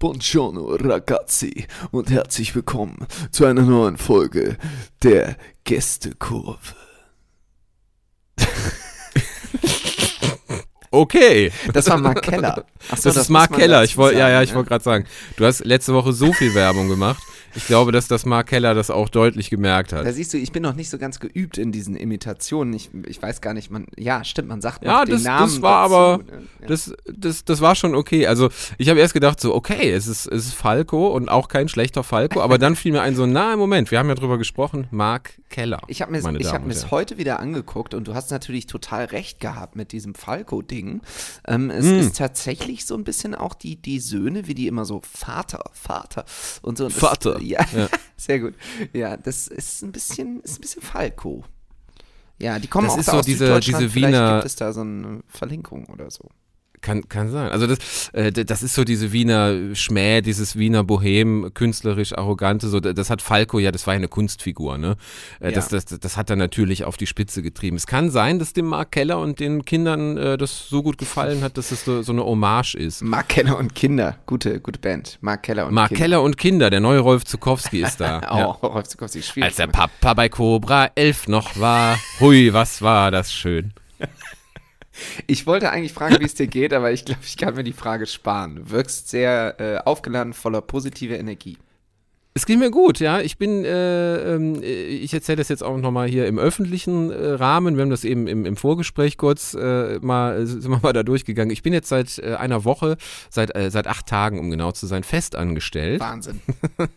Buongiorno ragazzi und herzlich willkommen zu einer neuen Folge der Gästekurve. Okay. Das war Mark Keller. Achso, das, das, ist Mark Keller. Ich wollte, ja, ja, ich wollte gerade sagen, du hast letzte Woche so viel Werbung gemacht. Ich glaube, dass das Mark Keller das auch deutlich gemerkt hat. Da siehst du, ich bin noch nicht so ganz geübt in diesen Imitationen. Ich, ich weiß gar nicht, man, ja, stimmt, man sagt ja, den das, Namen das war dazu, aber, ne? ja. das, das, das war schon okay. Also ich habe erst gedacht so, okay, es ist, es ist Falco und auch kein schlechter Falco, aber dann fiel mir ein so, na, im Moment, wir haben ja drüber gesprochen, Mark Keller. Ich habe mir hab Herren. heute wieder angeguckt und du hast natürlich total recht gehabt mit diesem Falco-Ding. Ähm, es Hm. ist tatsächlich so ein bisschen auch die, die Söhne, wie die immer so Vater, Vater und so. Und das, Ja, Ja. sehr gut. Ja, das ist ein bisschen, ist ein bisschen Falco. Ja, die kommen Das auch ist da so aus diese- diese Vielleicht Wiener- gibt es da so eine Verlinkung oder so. Kann, kann sein. Also das, äh, das ist so diese Wiener Schmäh, dieses Wiener Bohem, künstlerisch arrogante, so das hat Falco ja, das war ja eine Kunstfigur, ne? Äh, Das, Ja. das, das hat er natürlich auf die Spitze getrieben. Es kann sein, dass dem Mark Keller und den Kindern äh, das so gut gefallen hat, dass es so, so eine Hommage ist. Mark Keller und Kinder. Gute, gute Band. Mark Keller und Mark Kinder. Keller und Kinder, der neue Rolf Zukowski ist da. Oh, ja. Rolf Zukowski, schwierig. Als der Papa bei Cobra 11 noch war, hui, was war das schön. Ich wollte eigentlich fragen, wie es dir geht, aber ich glaube, ich kann mir die Frage sparen. Du wirkst sehr äh, aufgeladen, voller positiver Energie. Es geht mir gut, ja. Ich bin, äh, ähm, ich erzähle das jetzt auch nochmal hier im öffentlichen äh, Rahmen. Wir haben das eben im, im Vorgespräch kurz äh, mal, äh, sind wir mal da durchgegangen. Ich bin jetzt seit äh, einer Woche, seit, äh, seit acht Tagen, um genau zu sein, fest angestellt. Wahnsinn.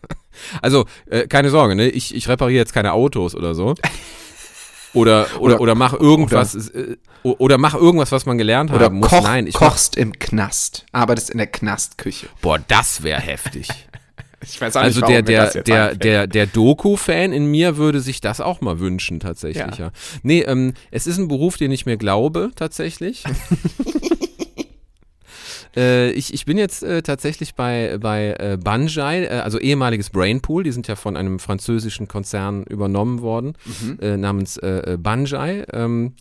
Also, äh, keine Sorge, ne? Ich, ich repariere jetzt keine Autos oder so. Oder, oder, oder mach irgendwas, äh, o- oder mach irgendwas, was man gelernt Oder haben muss. koch, Nein, ich mach, kochst im Knast. Arbeitest in der Knastküche. boah, das wäre heftig. Ich weiß Also der, der, der, der, der Doku-Fan in mir würde sich das auch mal wünschen, tatsächlich, ja. Ja. Nee, ähm, es ist ein Beruf, den ich mir glaube, tatsächlich. äh, ich, ich bin jetzt äh, tatsächlich bei, bei äh, Banjai, äh, also ehemaliges Brainpool, die sind ja von einem französischen Konzern übernommen worden, äh, namens äh, Banjai. Ähm,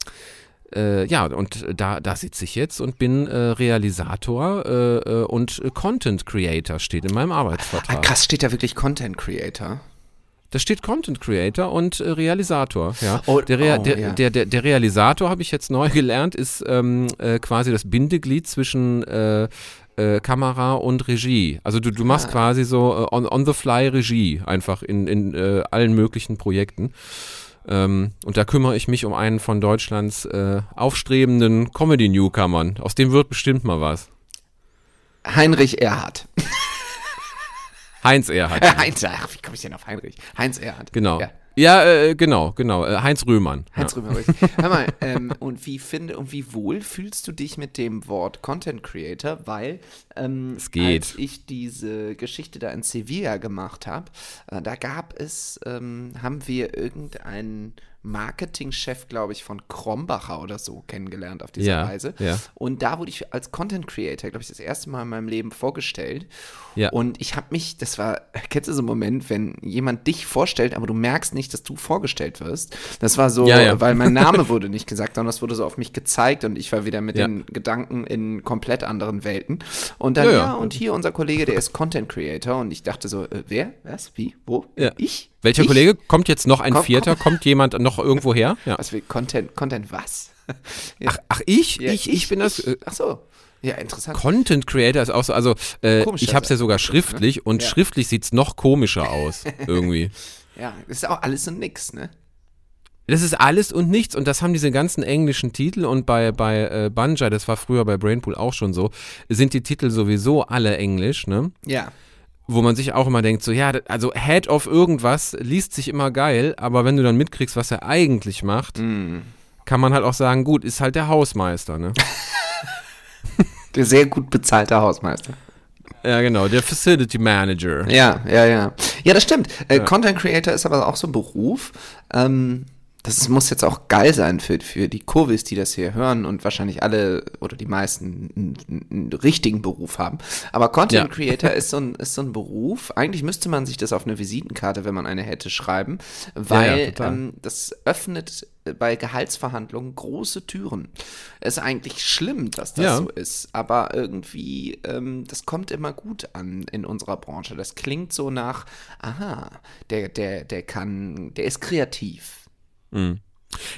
äh, ja, und da, da sitze ich jetzt und bin äh, Realisator äh, und Content Creator, steht in meinem Ah, Arbeitsvertrag. krass, steht da wirklich Content Creator? Da steht Content Creator und äh, Realisator. Ja. Oh, der, Rea oh, der, ja. der, der, der Realisator, habe ich jetzt neu gelernt, ist ähm, äh, quasi das Bindeglied zwischen äh, äh, Kamera und Regie. Also du, du machst Ah. quasi so äh, on, on the fly Regie einfach in, in äh, allen möglichen Projekten. Ähm, und da kümmere ich mich um einen von Deutschlands äh, aufstrebenden Comedy-Newcomern. Aus dem wird bestimmt mal was. Heinrich Erhardt. Heinz Erhardt. Heinz, ach, wie komme ich denn auf Heinrich? Heinz Erhardt. Genau. Ja. Ja, äh, genau, genau. Äh, Heinz Röhmann. Heinz ja. Römer. Hör mal, ähm, und wie finde und wie wohl fühlst du dich mit dem Wort Content Creator? Weil ähm, Es geht. als ich diese Geschichte da in Sevilla gemacht habe, äh, da gab es, ähm, haben wir irgendeinen Marketingchef, glaube ich, von Krombacher oder so kennengelernt auf dieser Ja, Reise. ja. Und da wurde ich als Content Creator, glaube ich, das erste Mal in meinem Leben vorgestellt. Ja. Und ich habe mich, das war, kennst du so einen Moment, wenn jemand dich vorstellt, aber du merkst nicht, dass du vorgestellt wirst? Das war so, weil mein Name wurde nicht gesagt, sondern es wurde so auf mich gezeigt und ich war wieder mit den Gedanken in komplett anderen Welten. Und dann, Ja, und hier unser Kollege, der ist Content Creator und ich dachte so, äh, wer? Was? Wie? Wo? Ich? Welcher ich? Kollege? Kommt jetzt noch ein Komm, Vierter? Kommt jemand noch irgendwo her? Ja. Was will Content, Content was? Ach, ach ich? Ja, ich? Ich bin das. Äh, Ach so. Ja, interessant. Content Creator ist auch so, also äh, ich habe es ja er- sogar schriftlich und Ja. schriftlich sieht es noch komischer aus, irgendwie. ja, ist auch alles und nix, ne? Das ist alles und nichts und das haben diese ganzen englischen Titel und bei, bei äh, Banjai, das war früher bei Brainpool auch schon so, sind die Titel sowieso alle englisch, ne? Ja. Wo man sich auch immer denkt, so ja, also Head of irgendwas liest sich immer geil, aber wenn du dann mitkriegst, was er eigentlich macht, Mm. kann man halt auch sagen, gut, ist halt der Hausmeister, ne? Der sehr gut bezahlte Hausmeister. ja, genau, der Facility Manager. Ja, ja, ja. Ja, das stimmt. Äh, Content Creator ist aber auch so ein Beruf. Ähm, das muss jetzt auch geil sein für, für die Kurvis, die das hier hören und wahrscheinlich alle oder die meisten einen, einen richtigen Beruf haben. Aber Content Ja. Creator ist so, ein, ist so ein Beruf. Eigentlich müsste man sich das auf eine Visitenkarte, wenn man eine hätte, schreiben, weil total. ähm, das öffnet bei Gehaltsverhandlungen große Türen. Es ist eigentlich schlimm, dass das Ja. so ist, aber irgendwie, ähm, das kommt immer gut an in unserer Branche. Das klingt so nach, aha, der, der, der kann, der ist kreativ.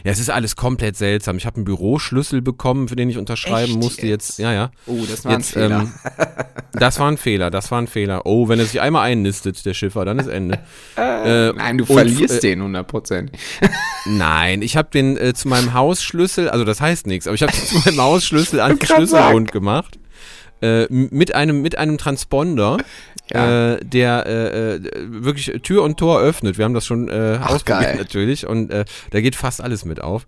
Ja, es ist alles komplett seltsam. Ich habe einen Büroschlüssel bekommen, für den ich unterschreiben Echt musste jetzt. jetzt? Ja, ja. Oh, das war ein Jetzt, Fehler. ähm, das war ein Fehler, das war ein Fehler. Oh, wenn er sich einmal einnistet, der Schiffer, dann ist Ende. Äh, Nein, du und, verlierst äh, den 100 Prozent. Nein, ich habe den äh, zu meinem Hausschlüssel, also das heißt nichts, aber ich habe zu meinem Hausschlüssel an Schlüsselbund gemacht. Äh, mit einem mit einem Transponder, Ja. äh, der äh, äh, wirklich Tür und Tor öffnet. Wir haben das schon äh, Ach, ausprobiert geil. natürlich und äh, da geht fast alles mit auf.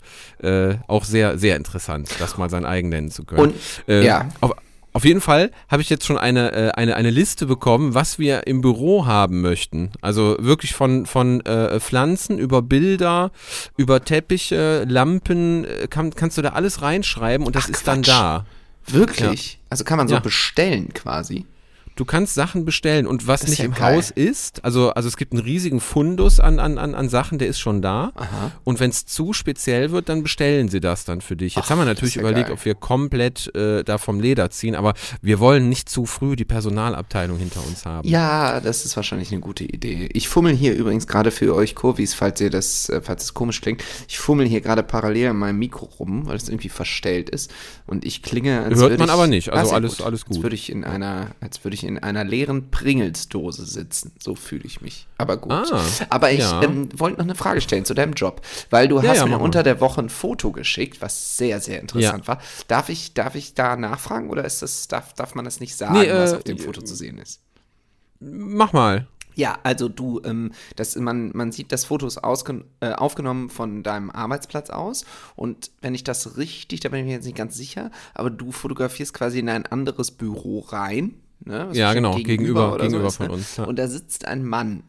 Auch sehr sehr interessant, das mal sein eigen nennen zu können. Und, ja. auf, auf jeden Fall habe ich jetzt schon eine, eine, eine Liste bekommen, was wir im Büro haben möchten. Also wirklich von, von äh, Pflanzen über Bilder, über Teppiche, Lampen, kann, kannst du da alles reinschreiben und das Ach, ist dann Quatsch. da. Wirklich? Also kann man so Ja. bestellen quasi. Du kannst Sachen bestellen und was nicht ja im geil. Haus ist, also, also es gibt einen riesigen Fundus an, an, an, an Sachen, der ist schon da. Aha. Und wenn es zu speziell wird, dann bestellen sie das dann für dich. Jetzt Ach, haben wir natürlich ja überlegt, geil. ob wir komplett äh, da vom Leder ziehen, aber wir wollen nicht zu früh die Personalabteilung hinter uns haben. Ja, das ist wahrscheinlich eine gute Idee. Ich fummel hier übrigens gerade für euch Kurvis, falls ihr das, äh, falls es komisch klingt. Ich fummel hier gerade parallel an meinem Mikro rum, weil es irgendwie verstellt ist. Und ich klinge, als Hört würde man ich, aber nicht, also sehr alles- alles gut. Als würde ich in einer, als würde ich in einer leeren Pringelsdose sitzen. So fühle ich mich. Aber gut. Ah, aber ich ja. ähm, wollte noch eine Frage stellen zu deinem Job, weil du Ja, hast ja, mir unter der Woche ein Foto geschickt, was sehr, sehr interessant war. Darf ich, darf ich da nachfragen oder ist das, darf, darf man das nicht sagen, Nee, was äh, auf dem Foto zu sehen ist? Mach mal. Ja, also du, ähm, das, man, man sieht, das Foto ist äh, aufgenommen von deinem Arbeitsplatz aus. Und wenn ich das richtig, da bin ich mir jetzt nicht ganz sicher, aber du fotografierst quasi in ein anderes Büro rein. Ne, Ja, genau, gegenüber- gegenüber ist, ne? von uns, ja. Und da sitzt ein Mann.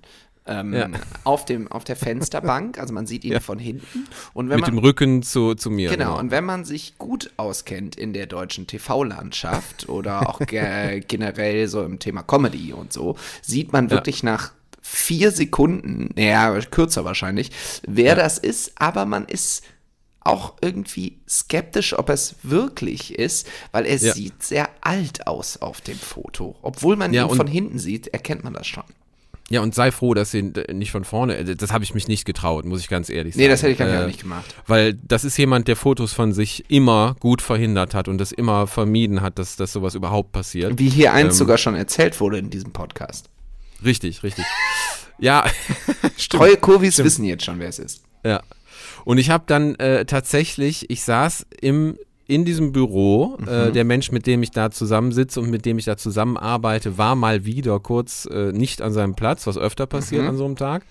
Ähm, Ja. auf, dem, auf der Fensterbank, also man sieht ihn Ja. von hinten. Und wenn Mit man, dem Rücken zu, zu mir. Genau, und wenn man sich gut auskennt in der deutschen TV-Landschaft oder auch ge generell so im Thema Comedy und so, sieht man wirklich nach vier Sekunden, naja, kürzer wahrscheinlich, wer das ist, aber man ist auch irgendwie skeptisch, ob es wirklich ist, weil er Ja. sieht sehr alt aus auf dem Foto. Obwohl man Ja, ihn von hinten sieht, erkennt man das schon. Ja, und sei froh, dass sie äh, nicht von vorne, äh, das habe ich mich nicht getraut, muss ich ganz ehrlich sagen. Nee, das hätte ich gar Äh, nicht gemacht. Weil das ist jemand, der Fotos von sich immer gut verhindert hat und das immer vermieden hat, dass, dass sowas überhaupt passiert. Wie hier eins Ähm, sogar schon erzählt wurde in diesem Podcast. Richtig, richtig. Ja. Treue Kurvis wissen jetzt schon, wer es ist. Ja. Und ich habe dann äh, tatsächlich, ich saß im, in diesem Büro, Mhm. äh, der Mensch, mit dem ich da zusammensitze und mit dem ich da zusammenarbeite, war mal wieder kurz äh, nicht an seinem Platz, was öfter passiert Mhm. an so einem Tag.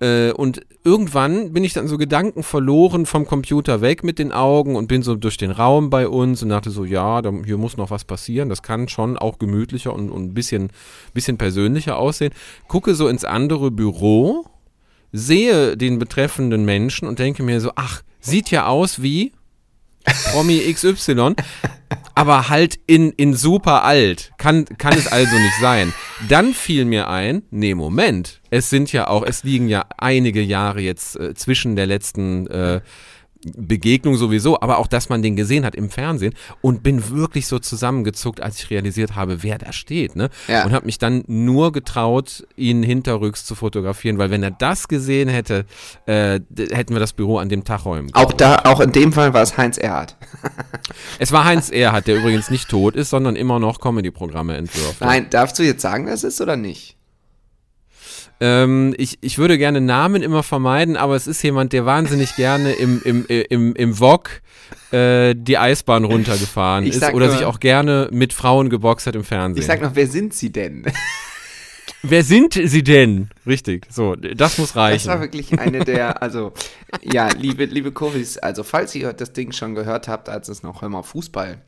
Äh, und irgendwann bin ich dann so Gedanken verloren vom Computer weg mit den Augen und bin so durch den Raum bei uns und dachte so, ja, da, hier muss noch was passieren. Das kann schon auch gemütlicher und, und ein bisschen, bisschen persönlicher aussehen. Gucke so ins andere Büro, sehe den betreffenden Menschen und denke mir so, ach, sieht ja aus wie Promi XY, aber halt in, in super alt. Kann, kann es also nicht sein. Dann fiel mir ein, nee, Moment, es sind ja auch, es liegen ja einige Jahre jetzt äh, zwischen der letzten äh, Begegnung sowieso, aber auch, dass man den gesehen hat im Fernsehen und bin wirklich so zusammengezuckt, als ich realisiert habe, wer da steht, ne? Ja. Und habe mich dann nur getraut, ihn hinterrücks zu fotografieren, weil wenn er das gesehen hätte, äh, hätten wir das Büro an dem Tag räumen können. Auch da, auch in dem Fall war es Heinz Erhardt. Es war Heinz Erhardt, der übrigens nicht tot ist, sondern immer noch Comedy-Programme entwirft. Nein, darfst du jetzt sagen, wer es ist oder nicht? Ähm, ich, ich würde gerne Namen immer vermeiden, aber es ist jemand, der wahnsinnig gerne im, im, im, im Wok äh, die Eisbahn runtergefahren ist oder nur- sich auch gerne mit Frauen geboxt hat im Fernsehen. Ich sag noch, wer sind sie denn? Wer sind sie denn? Richtig, so, das muss Das war reichen. wirklich eine der, also, ja, liebe, liebe Kurvis, also falls ihr das Ding schon gehört habt, als es noch immer Fußball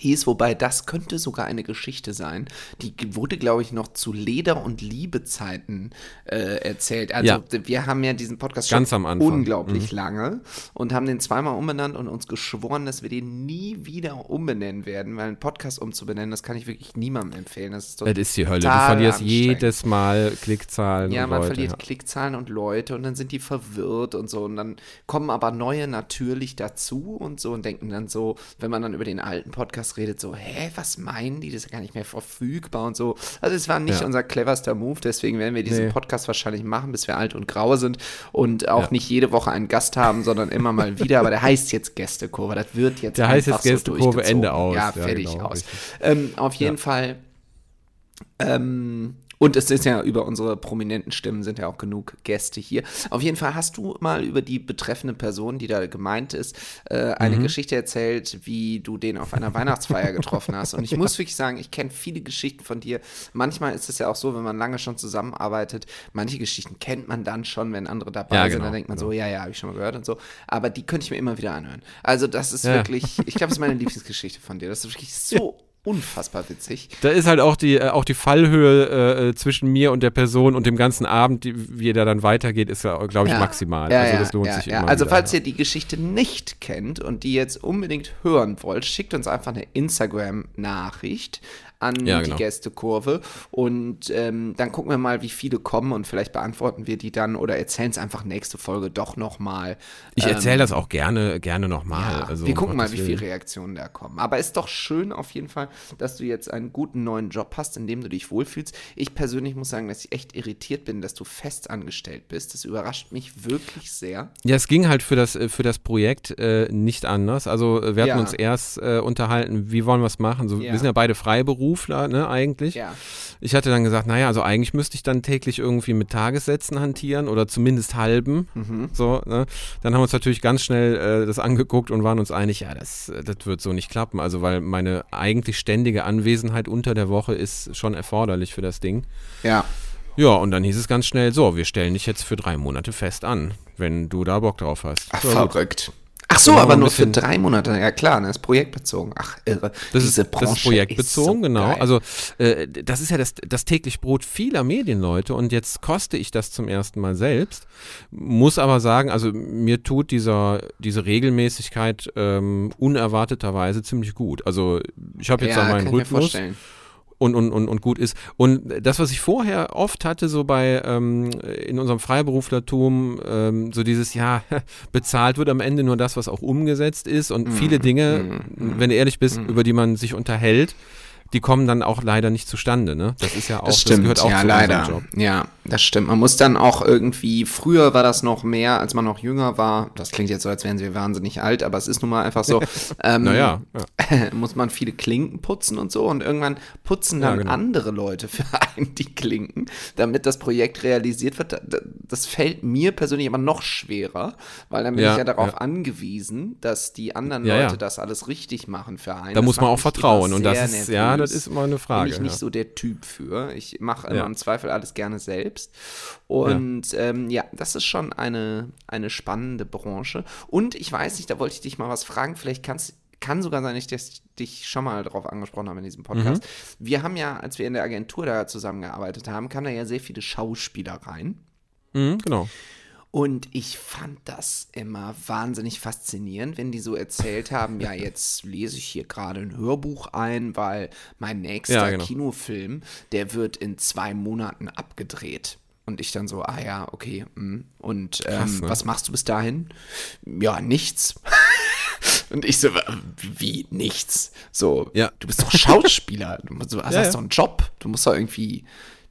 hieß, wobei das könnte sogar eine Geschichte sein. Die wurde, glaube ich, noch zu Leder- und Liebezeiten äh, erzählt. Also Ja. wir haben ja diesen Podcast Ganz schon am Anfang. unglaublich lange und haben den zweimal umbenannt und uns geschworen, dass wir den nie wieder umbenennen werden, weil einen Podcast umzubenennen, das kann ich wirklich niemandem empfehlen. Das ist Das ist die Hölle. Du verlierst jedes Mal Klickzahlen Ja, und man Leute. verliert ja. Klickzahlen und Leute und dann sind die verwirrt und so und dann kommen aber neue natürlich dazu und so und denken dann so, wenn man dann über den alten Podcast redet, so, hä, was meinen die? Das ist ja gar nicht mehr verfügbar und so. Also es war nicht Ja. unser cleverster Move, deswegen werden wir diesen Nee. Podcast wahrscheinlich machen, bis wir alt und grau sind und auch Ja. nicht jede Woche einen Gast haben, sondern immer mal wieder, aber der heißt jetzt Gästekurve, das wird jetzt Der heißt jetzt so Gästekurve, durchgezogen. Ende aus. Ja, fertig genau, aus. Ähm, auf jeden Fall ähm, und es ist ja über unsere prominenten Stimmen sind ja auch genug Gäste hier. Auf jeden Fall hast du mal über die betreffende Person, die da gemeint ist, äh, eine Mhm. Geschichte erzählt, wie du den auf einer Weihnachtsfeier getroffen hast. Und ich muss wirklich sagen, ich kenne viele Geschichten von dir. Manchmal ist es ja auch so, wenn man lange schon zusammenarbeitet, manche Geschichten kennt man dann schon, wenn andere dabei Ja, sind, genau, dann denkt man so, ja, ja, habe ich schon mal gehört und so. Aber die könnte ich mir immer wieder anhören. Also das ist Ja. wirklich, ich glaube, das ist meine Lieblingsgeschichte von dir. Das ist wirklich so unfassbar witzig. Da ist halt auch die, äh, auch die Fallhöhe äh, zwischen mir und der Person und dem ganzen Abend, die, wie der dann weitergeht, ist ja, glaube ich, maximal. Ja, also ja, das lohnt ja, sich ja. immer. Also wieder, falls ja. ihr die Geschichte nicht kennt und die jetzt unbedingt hören wollt, schickt uns einfach eine Instagram-Nachricht an Ja, die genau. Gästekurve und ähm, dann gucken wir mal, wie viele kommen und vielleicht beantworten wir die dann oder erzählen es einfach nächste Folge doch nochmal. Ich erzähle das auch gerne, gerne nochmal. Ja, also, wir gucken mal, wie viele. Reaktionen da kommen. Aber ist doch schön auf jeden Fall, dass du jetzt einen guten neuen Job hast, in dem du dich wohlfühlst. Ich persönlich muss sagen, dass ich echt irritiert bin, dass du fest angestellt bist. Das überrascht mich wirklich sehr. Ja, es ging halt für das, äh, für das Projekt äh, nicht anders. Also äh, wir hatten Ja. uns erst äh, unterhalten, wie wollen wir es machen. So, Ja. Wir sind ja beide Freiberufler, ne, eigentlich. Ja. Ich hatte dann gesagt, naja, also eigentlich müsste ich dann täglich irgendwie mit Tagessätzen hantieren oder zumindest halben. Mhm. So, ne? Dann haben wir uns natürlich ganz schnell äh, das angeguckt und waren uns einig, ja, das, äh, das wird so nicht klappen. Also, weil meine eigentlich ständige Anwesenheit unter der Woche ist schon erforderlich für das Ding. Ja. Ja, und dann hieß es ganz schnell, so, wir stellen dich jetzt für drei Monate fest an, wenn du da Bock drauf hast. Ach, Ja, gut. Ach so, machen aber nur für drei Monate. Ja klar, das ist projektbezogen. Ach, irre. Das Diese ist, Branche das ist projektbezogen, so genau. geil. Also äh, das ist ja das, das täglich Brot vieler Medienleute und jetzt koste ich das zum ersten Mal selbst. Muss aber sagen, also mir tut dieser, diese Regelmäßigkeit ähm, unerwarteterweise ziemlich gut. Also ich habe jetzt ja, da meinen kann ich mir Rhythmus vorstellen. Und, und, und, und gut ist. Und das, was ich vorher oft hatte, so bei ähm, in unserem Freiberuflertum, ähm, so dieses, ja, bezahlt wird am Ende nur das, was auch umgesetzt ist. Und viele Dinge, wenn du ehrlich bist, über die man sich unterhält, die kommen dann auch leider nicht zustande. Ne? Das ist ja auch, Das stimmt, gehört auch ja, zu leider. Job. Ja, das stimmt. Man muss dann auch irgendwie, früher war das noch mehr, als man noch jünger war. Das klingt jetzt so, als wären sie wahnsinnig alt, aber es ist nun mal einfach so. ähm, Naja, ja. muss man viele Klinken putzen und so und irgendwann putzen Ja, dann genau. andere Leute für einen die Klinken, damit das Projekt realisiert wird. Da- da- Das fällt mir persönlich aber noch schwerer, weil dann bin Ja, ich ja darauf ja. angewiesen, dass die anderen Ja, Leute ja. das alles richtig machen für einen. Da Das muss man auch vertrauen. Und das ist, ja, das ist immer eine Frage. bin ich nicht ja. so der Typ für. Ich mache immer Ja. im Zweifel alles gerne selbst. Und ja, ähm, ja das ist schon eine, eine spannende Branche. Und ich weiß nicht, da wollte ich dich mal was fragen. Vielleicht kannst kann sogar sein, dass ich dich schon mal darauf angesprochen habe in diesem Podcast. Mhm. Wir haben ja, als wir in der Agentur da zusammengearbeitet haben, kamen da ja sehr viele Schauspieler rein. Mhm, genau. Und ich fand das immer wahnsinnig faszinierend, wenn die so erzählt haben, ja, jetzt lese ich hier gerade ein Hörbuch ein, weil mein nächster Ja, genau. Kinofilm, der wird in zwei Monaten abgedreht. Und ich dann so, ah ja, okay. mm. Und ähm, Krass, ne? was machst du bis dahin? Ja, nichts. Und ich so, wie nichts? So, Ja. du bist doch Schauspieler. Du, hast ja. doch einen Job. Du musst doch irgendwie.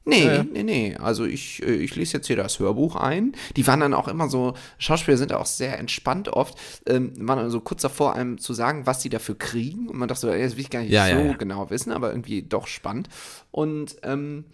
Nee, Ja, ja. nee, nee. Also ich, äh, ich lese jetzt hier das Hörbuch ein. Die waren dann auch immer so, Schauspieler sind auch sehr entspannt oft, ähm, waren dann so kurz davor, einem zu sagen, was sie dafür kriegen. Und man dachte so, ey, das will ich gar nicht Ja, so genau wissen, aber irgendwie doch spannend. Und ähm,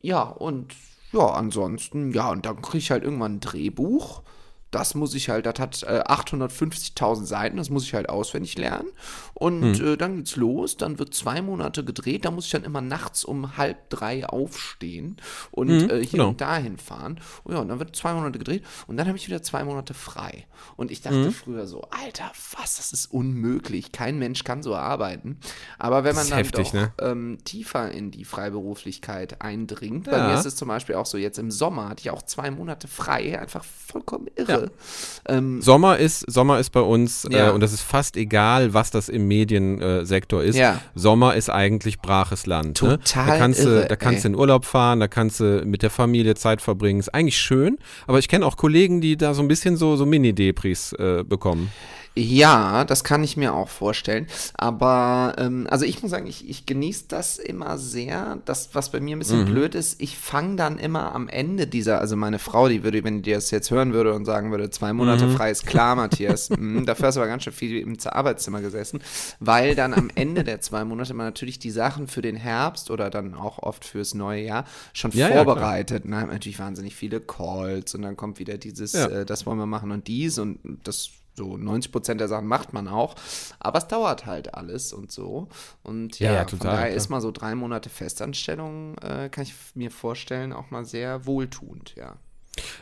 ja, und ja, ansonsten, ja, und dann kriege ich halt irgendwann ein Drehbuch. Das muss ich halt, das hat äh, 850.000 Seiten, das muss ich halt auswendig lernen. Und Hm. äh, dann geht's los, dann wird zwei Monate gedreht, da muss ich dann immer nachts um halb drei aufstehen und äh, hier genau. und dahin fahren. Und ja, und dann wird zwei Monate gedreht und dann habe ich wieder zwei Monate frei. Und ich dachte Mhm. früher so, Alter, was, das ist unmöglich. Kein Mensch kann so arbeiten. Aber wenn man dann heftig, doch ne? ähm, tiefer in die Freiberuflichkeit eindringt, bei Ja. mir ist es zum Beispiel auch so, jetzt im Sommer hatte ich auch zwei Monate frei, einfach vollkommen irre. Ähm, Sommer ist, Sommer ist bei uns, Ja. äh, und das ist fast egal, was das im Mediensektor ist. Ja. Sommer ist eigentlich braches Land. ne? Total Da kannst, irre, du, da kannst du in Urlaub fahren, da kannst du mit der Familie Zeit verbringen. Ist eigentlich schön, aber ich kenne auch Kollegen, die da so ein bisschen so, so Mini-Depris äh, bekommen. Ja, das kann ich mir auch vorstellen. Aber, ähm, also ich muss sagen, ich, ich genieße das immer sehr. Das, was bei mir ein bisschen blöd ist, ich fange dann immer am Ende dieser, also meine Frau, die würde, wenn die das jetzt hören würde und sagen würde, zwei Monate frei ist klar, Matthias, mm, dafür hast du aber ganz schön viel im Arbeitszimmer gesessen, weil dann am Ende der zwei Monate man natürlich die Sachen für den Herbst oder dann auch oft fürs neue Jahr schon Ja, ja, vorbereitet. ne? natürlich wahnsinnig viele Calls und dann kommt wieder dieses, Ja. äh, das wollen wir machen und dies und das so 90 Prozent der Sachen macht man auch, aber es dauert halt alles und so. Und ja, Ja, ja, von total, daher klar. ist mal so drei Monate Festanstellung, äh, kann ich mir vorstellen, auch mal sehr wohltuend, ja.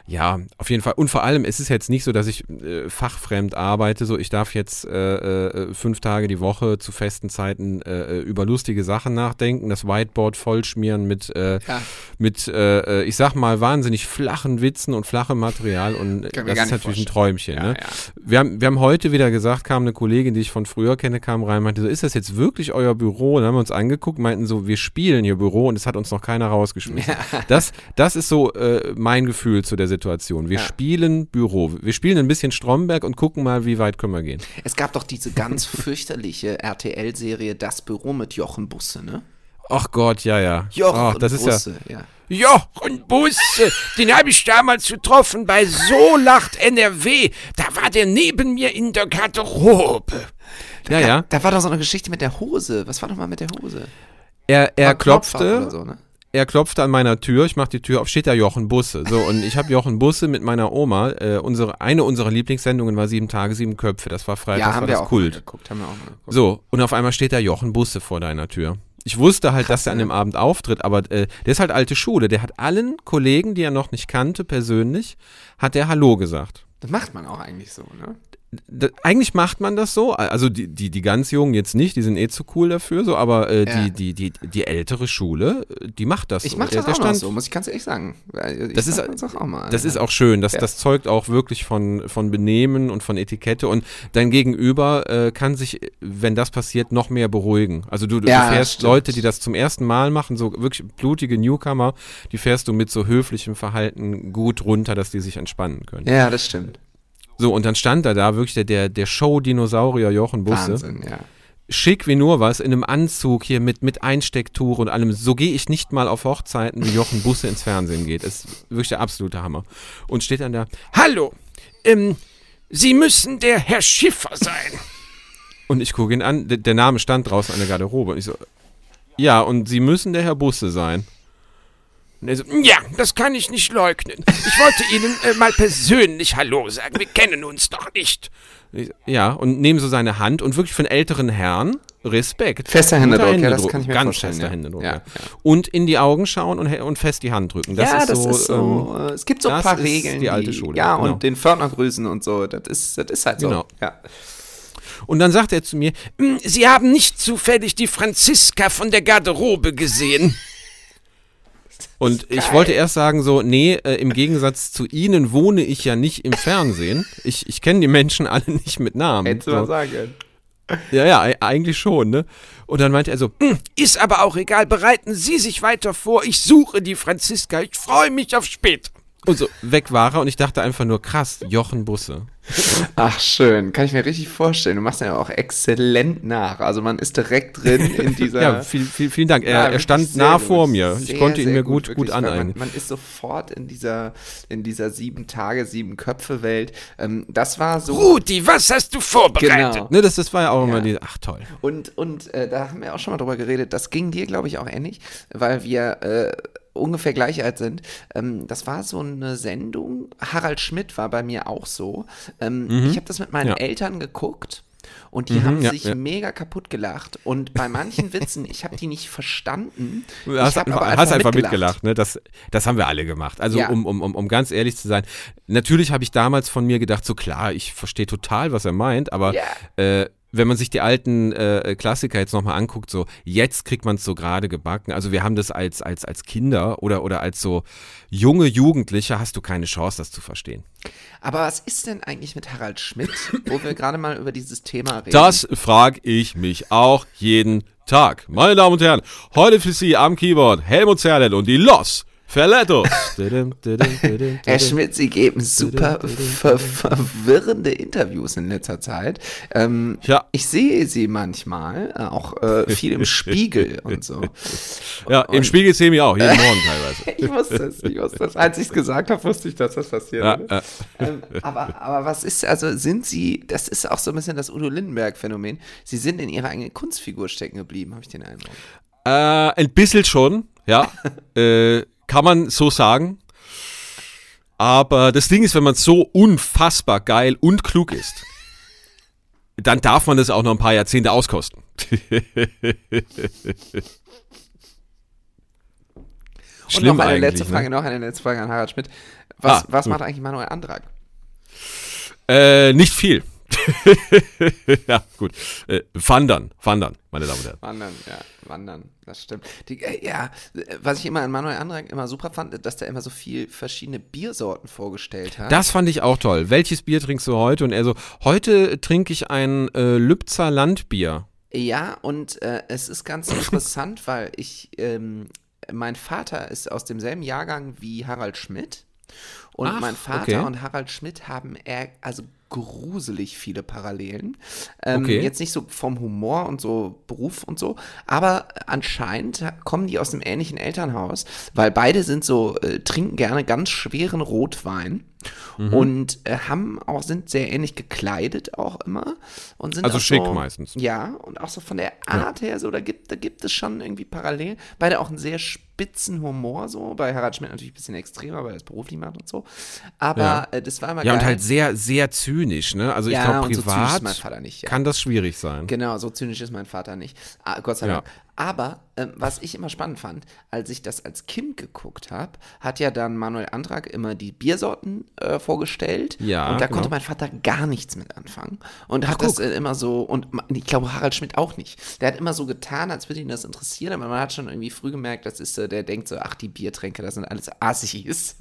Ja, auf jeden Fall. Und vor allem, es ist jetzt nicht so, dass ich äh, fachfremd arbeite. So, ich darf jetzt äh, äh, fünf Tage die Woche zu festen Zeiten äh, über lustige Sachen nachdenken, das Whiteboard vollschmieren mit, äh, Ja. mit äh, äh, ich sag mal, wahnsinnig flachen Witzen und flachem Material. Und das ist natürlich ein vorstellen. Träumchen. Ja, ne? ja. Wir, haben, wir haben heute wieder gesagt, kam eine Kollegin, die ich von früher kenne, kam rein, meinte so, ist das jetzt wirklich euer Büro? Und dann haben wir uns angeguckt, meinten so, wir spielen hier Büro und es hat uns noch keiner rausgeschmissen. Das, das ist so äh, mein Gefühl zu der Situation. Wir Ja. spielen Büro. Wir spielen ein bisschen Stromberg und gucken mal, wie weit können wir gehen. Es gab doch diese ganz fürchterliche RTL-Serie Das Büro mit Jochen Busse, ne? Ach Gott, ja, ja. Jochen Ach, das ist ja. Busse, ja. Jochen Busse, den habe ich damals getroffen bei So lacht NRW. Da war der neben mir in der Garderobe. Ja, ja. Da war doch so eine Geschichte mit der Hose. Was war doch mal mit der Hose? Er, er klopfte, so, ne? Er klopfte an meiner Tür, ich mach die Tür auf, steht da Jochen Busse. So, und ich habe Jochen Busse mit meiner Oma, äh, unsere, eine unserer Lieblingssendungen war Sieben Tage, Sieben Köpfe. Das war Freitag, Ja, das haben war wir das auch Kult. mal geguckt. Haben wir auch mal geguckt. So, und auf einmal steht da Jochen Busse vor deiner Tür. Ich wusste halt, dass er an dem Abend auftritt, aber äh, der ist halt alte Schule. Der hat allen Kollegen, die er noch nicht kannte, persönlich, hat er Hallo gesagt. Das macht man auch eigentlich so, ne? Eigentlich macht man das so, also die, die, die ganz Jungen jetzt nicht, die sind eh zu cool dafür, so, aber äh, Ja. die, die, die, die ältere Schule, äh, die macht das Ich so. mach der, das der auch stand, so, muss ich ganz ehrlich sagen. Weil Ich Das ist- das auch mal. Das ist auch schön. Das, Ja. das zeugt auch wirklich von, von Benehmen und von Etikette. Und dein Gegenüber äh, kann sich, wenn das passiert, noch mehr beruhigen. Also du, du Ja, fährst. Leute, die das zum ersten Mal machen, so wirklich blutige Newcomer, die fährst du mit so höflichem Verhalten gut runter, dass die sich entspannen können. Ja, das stimmt. So, und dann stand er da wirklich der, der, der Show-Dinosaurier Jochen Busse. Wahnsinn, ja. Schick wie nur was, in einem Anzug hier mit, mit Einstecktuch und allem. So gehe ich nicht mal auf Hochzeiten, wie Jochen Busse ins Fernsehen geht. Das ist wirklich der absolute Hammer. Und steht dann da, Hallo, ähm, Sie müssen der Herr Schiffer sein. Und ich gucke ihn an, der Name stand draußen an der Garderobe. Und ich so, ja, und Sie müssen der Herr Busse sein. Und er so, Ja, das kann ich nicht leugnen. Ich wollte Ihnen äh, mal persönlich Hallo sagen. Wir kennen uns noch nicht. ja, und nehmen so seine Hand und wirklich für einen älteren Herrn Respekt. Fester Guter Händedruck, ja, das Händedruck, kann ich mir Ganz fester ja. Händedruck, Ja, ja. Und in die Augen schauen und, und fest die Hand drücken. Das ja, ist das so, ist so. ähm, äh, es gibt so ein paar Regeln. die alte Schule, Ja, genau. und den Pförtner grüßen und so. Das ist, das ist halt so. Genau. Ja. Und dann sagt er zu mir, Hm, Sie haben nicht zufällig die Franziska von der Garderobe gesehen. Und ich wollte erst sagen so, nee, äh, im Gegensatz zu Ihnen wohne ich ja nicht im Fernsehen. Ich, ich kenne die Menschen alle nicht mit Namen. Hättest du mal so. sagen können. Ja, ja, eigentlich schon, ne? Und dann meinte er so, Hm, Ist aber auch egal. Bereiten Sie sich weiter vor. Ich suche die Franziska. Ich freue mich auf später. und so weg war er und ich dachte einfach nur, krass, Jochen Busse. Ach, schön. Kann ich mir richtig vorstellen. Du machst ja auch exzellent nach. Also man ist direkt drin in dieser. Ja, viel, viel, vielen Dank. Er, Ja, er stand sehr nah gut. vor mir. Ich Sehr, konnte ihn mir gut, gut weil aneignen. Man, man ist sofort in dieser, in dieser sieben Tage, sieben Köpfe Welt. Ähm, das war so. Rudi, was hast du vorbereitet? Genau. Ne, das, das war ja auch immer Ja. die, ach toll. Und, und äh, da haben wir auch schon mal drüber geredet. Das ging dir, glaube ich, auch ähnlich, weil wir äh, ungefähr gleich alt sind. Ähm, das war so eine Sendung. Harald Schmidt war bei mir auch so. Ähm, Ich habe das mit meinen Ja. Eltern geguckt. Und die haben ja, sich ja. mega kaputt gelacht. Und bei manchen Witzen, ich habe die nicht verstanden. Du hast, ich habe einfach, hast einfach mitgelacht, ne? Das, das haben wir alle gemacht. Also Ja. um, um, um, ganz ehrlich zu sein, natürlich habe ich damals von mir gedacht, so klar, ich verstehe total, was er meint, aber äh, wenn man sich die alten äh, Klassiker jetzt nochmal anguckt, so jetzt kriegt man es so gerade gebacken. Also wir haben das als, als, als Kinder oder, oder als so junge Jugendliche hast du keine Chance, das zu verstehen. Aber was ist denn eigentlich mit Harald Schmidt, wo wir gerade mal über dieses Thema reden? Das frage ich mich auch jeden Tag. Meine Damen und Herren, heute für Sie am Keyboard Helmut Zerlett und die Los Verlettos. Herr Schmidt, Sie geben super ver verwirrende Interviews in letzter Zeit. Ähm, Ja. Ich sehe Sie manchmal, äh, auch äh, viel im Spiegel und so. Ja, im Spiegel sehen wir auch, jeden Morgen teilweise. Ich wusste es, ich wusste es. Als ich es gesagt habe, wusste ich, dass das passiert. Ja, äh, ähm, aber, aber was ist, also sind Sie, das ist auch so ein bisschen das Udo Lindenberg-Phänomen, Sie sind in Ihrer eigenen Kunstfigur stecken geblieben, habe ich den Eindruck. äh, ein bisschen schon, ja. äh, kann man so sagen. Aber das Ding ist, wenn man so unfassbar geil und klug ist, dann darf man das auch noch ein paar Jahrzehnte auskosten. Und Schlimm noch eine letzte ne? Frage, noch eine letzte Frage an Harald Schmidt. Was, Ah, was macht eigentlich Manuel Antrag? Äh, nicht viel. ja, gut. Äh, wandern, wandern, meine Damen und Herren. Wandern, ja, wandern, das stimmt. Die, äh, ja, äh, was ich immer an Manuel Antrag immer super fand, dass der immer so viel verschiedene Biersorten vorgestellt hat. Das fand ich auch toll. Welches Bier trinkst du heute? Und er so, heute trinke ich ein äh, Lübzer Landbier. Ja, und äh, es ist ganz interessant, weil ich, ähm, mein Vater ist aus demselben Jahrgang wie Harald Schmidt. Und Ach, mein Vater okay. und Harald Schmidt haben eher, also gruselig viele Parallelen. Ähm, Okay. Jetzt nicht so vom Humor und so Beruf und so, aber anscheinend kommen die aus einem ähnlichen Elternhaus, weil beide sind so, äh, trinken gerne ganz schweren Rotwein. Mhm. Und äh, haben auch, sind sehr ähnlich gekleidet auch immer. Und sind Also schick so, meistens. Ja, und auch so von der Art her, so, da gibt, da gibt es schon irgendwie Parallelen. Beide auch einen sehr spitzen Humor, so. Bei Harald Schmidt natürlich ein bisschen extremer, weil er es beruflich macht und so. Aber Ja. äh, das war immer Ja, geil. und halt sehr, sehr zynisch, ne? Also ich Ja, glaube, so privat ist mein Vater nicht, ja. kann das schwierig sein. Genau, so zynisch ist mein Vater nicht. Ah, Gott sei Ja. Dank. Aber ähm, was ich immer spannend fand, als ich das als Kind geguckt habe, hat ja dann Manuel Antrag immer die Biersorten äh, vorgestellt. Ja, Und da genau. konnte mein Vater gar nichts mit anfangen. Und hat das äh, immer so, und ich glaube Harald Schmidt auch nicht. Der hat immer so getan, als würde ihn das interessieren, aber man hat schon irgendwie früh gemerkt, das ist, äh, der denkt so, ach, die Biertränke, das sind alles Assis.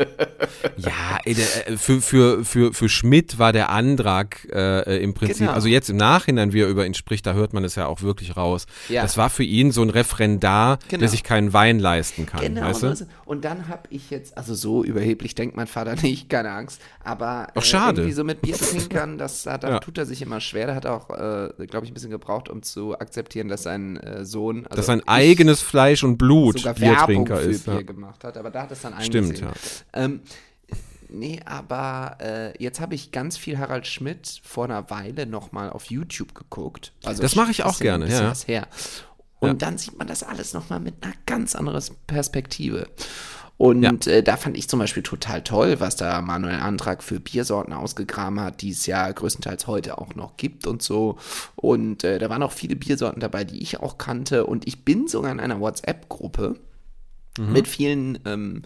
Ja, ey, der, äh, für, für, für, für Schmidt war der Antrag äh, im Prinzip, Genau. also jetzt im Nachhinein, wie er über ihn spricht, da hört man es ja auch wirklich raus. Ja. Das war für ihn so ein Referendar, Genau. der sich keinen Wein leisten kann, Genau, weißt du? es. und dann habe ich jetzt, also so überheblich denkt mein Vater nicht, keine Angst, aber Ach, schade. irgendwie so mit Biertrinkern, das, da, Ja. tut er sich immer schwer. Der hat auch, äh, glaube ich, ein bisschen gebraucht, um zu akzeptieren, dass sein äh, Sohn, also Dass sein eigenes Fleisch und Blut sogar Werbung Biertrinker für ist. Bier Ja. gemacht hat, aber da hat es dann Stimmt, eingesehen. ja. Ähm, Nee, aber äh, jetzt habe ich ganz viel Harald Schmidt vor einer Weile nochmal auf YouTube geguckt. Also Das mache ich auch gerne, ja. Was her. Und dann sieht man das alles nochmal mit einer ganz anderen Perspektive. Und äh, da fand ich zum Beispiel total toll, was da Manuel Antrag für Biersorten ausgegraben hat, die es ja größtenteils heute auch noch gibt und so. Und äh, da waren auch viele Biersorten dabei, die ich auch kannte. Und ich bin sogar in einer WhatsApp-Gruppe mit vielen ähm,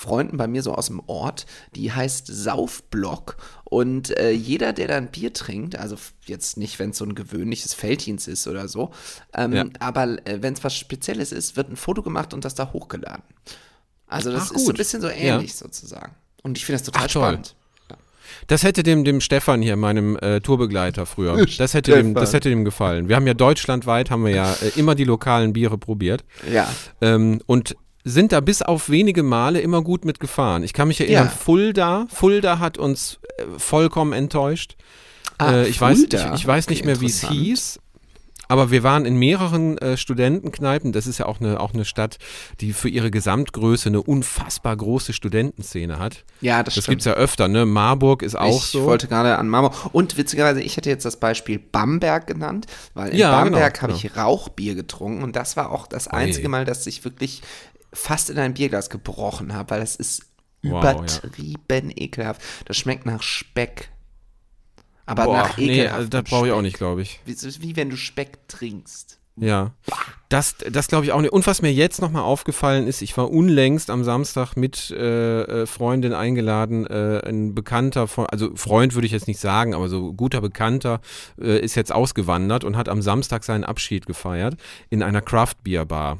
Freunden bei mir so aus dem Ort, die heißt Saufblock. Und äh, jeder, der da ein Bier trinkt, also jetzt nicht, wenn es so ein gewöhnliches Felddienst ist oder so, ähm, Ja. aber äh, wenn es was Spezielles ist, wird ein Foto gemacht und das da hochgeladen. Also das Ach, ist so ein bisschen so ähnlich sozusagen. Und ich finde das total Ach, spannend. Das hätte dem, dem Stefan hier, meinem äh, Tourbegleiter früher, das hätte, dem, das hätte dem gefallen. Wir haben ja deutschlandweit, haben wir ja äh, immer die lokalen Biere probiert. Ja. Ähm, und sind da bis auf wenige Male immer gut mitgefahren. Ich kann mich erinnern, Ja. Fulda, Fulda hat uns äh, vollkommen enttäuscht. Ah, äh, ich, weiß, ich, Fulda. ich weiß nicht Okay, mehr, wie es hieß. Aber wir waren in mehreren äh, Studentenkneipen. Das ist ja auch eine, auch eine Stadt, die für ihre Gesamtgröße eine unfassbar große Studentenszene hat. Ja, das, Das stimmt. gibt's ja öfter, ne? Marburg ist auch ich so. wollte gerade an Marmor. Und witzigerweise, ich hätte jetzt das Beispiel Bamberg genannt, weil in Ja, Bamberg genau, habe ich Rauchbier getrunken und das war auch das einzige Mal, dass ich wirklich fast in ein Bierglas gebrochen habe, weil das ist Wow, ja. übertrieben ekelhaft. Das schmeckt nach Speck. Aber Boah, nach nee, ekelhaftem also das brauche ich auch nicht, glaube ich. Wie, es ist wie wenn du Speck trinkst. Ja, das, das glaube ich auch nicht. Und was mir jetzt nochmal aufgefallen ist, ich war unlängst am Samstag mit äh, äh, Freundin eingeladen, äh, ein Bekannter von, also Freund würde ich jetzt nicht sagen, aber so guter Bekannter äh, ist jetzt ausgewandert und hat am Samstag seinen Abschied gefeiert in einer Craft Beer Bar.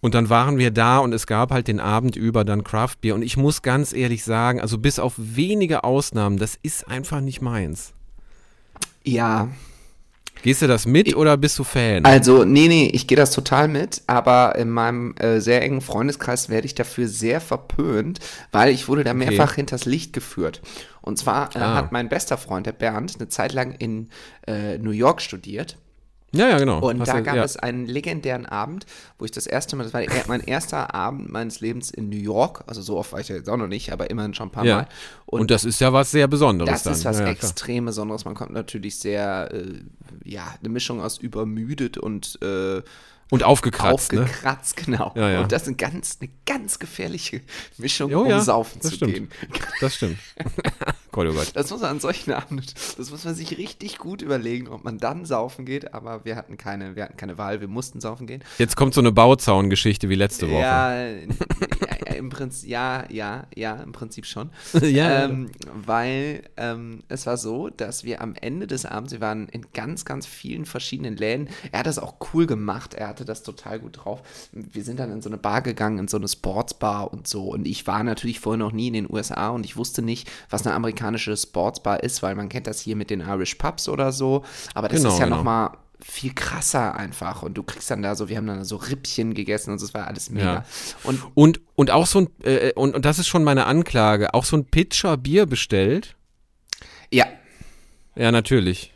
Und dann waren wir da und es gab halt den Abend über dann Craft Beer. Und ich muss ganz ehrlich sagen, also bis auf wenige Ausnahmen, das ist einfach nicht meins. Ja, Gehst du das mit oder bist du Fan? Also, nee, nee, ich gehe das total mit, aber in meinem äh, sehr engen Freundeskreis werde ich dafür sehr verpönt, weil ich wurde da mehrfach hinters Licht geführt. Und zwar äh, Ah. hat mein bester Freund, der Bernd, eine Zeit lang in äh, New York studiert. Ja, ja, genau. Und Hast da du- gab ja. es einen legendären Abend, wo ich das erste Mal, das war mein erster Abend meines Lebens in New York, also so oft war ich ja jetzt auch noch nicht, aber immerhin schon ein paar Ja. Mal. Und, das ist ja was sehr Besonderes Das dann. ist was ja, extrem Besonderes. Man kommt natürlich sehr, äh, ja, eine Mischung aus übermüdet und äh, Und aufgekratzt, ne? aufgekratzt, genau. Ja, ja. Und das ist eine ganz, eine ganz gefährliche Mischung, Oh, um ja, saufen das zu stimmt. gehen. Das stimmt. Gott, oh Gott. Das muss man an solchen Abenden, das muss man sich richtig gut überlegen, ob man dann saufen geht, aber wir hatten keine, wir hatten keine Wahl, wir mussten saufen gehen. Jetzt kommt so eine Bauzaun-Geschichte wie letzte Woche. Ja, ja, ja, im Prinzip, ja, ja, ja, im Prinzip schon. Ja, ähm, weil ähm, es war so, dass wir am Ende des Abends, wir waren in ganz, ganz vielen verschiedenen Läden. Er hat das auch cool gemacht, er hatte das total gut drauf. Wir sind dann in so eine Bar gegangen, in so eine Sportsbar und so. Und ich war natürlich vorher noch nie in den USA und ich wusste nicht, was eine amerikanische Sportsbar ist, weil man kennt das hier mit den Irish Pubs oder so. Aber das Genau, ist ja genau. noch mal viel krasser einfach und du kriegst dann da so, wir haben dann so Rippchen gegessen und das war alles mega. Ja. Und Und, und auch so ein, äh, und, und das ist schon meine Anklage, auch so ein Pitcher Bier bestellt. ja, Ja, natürlich.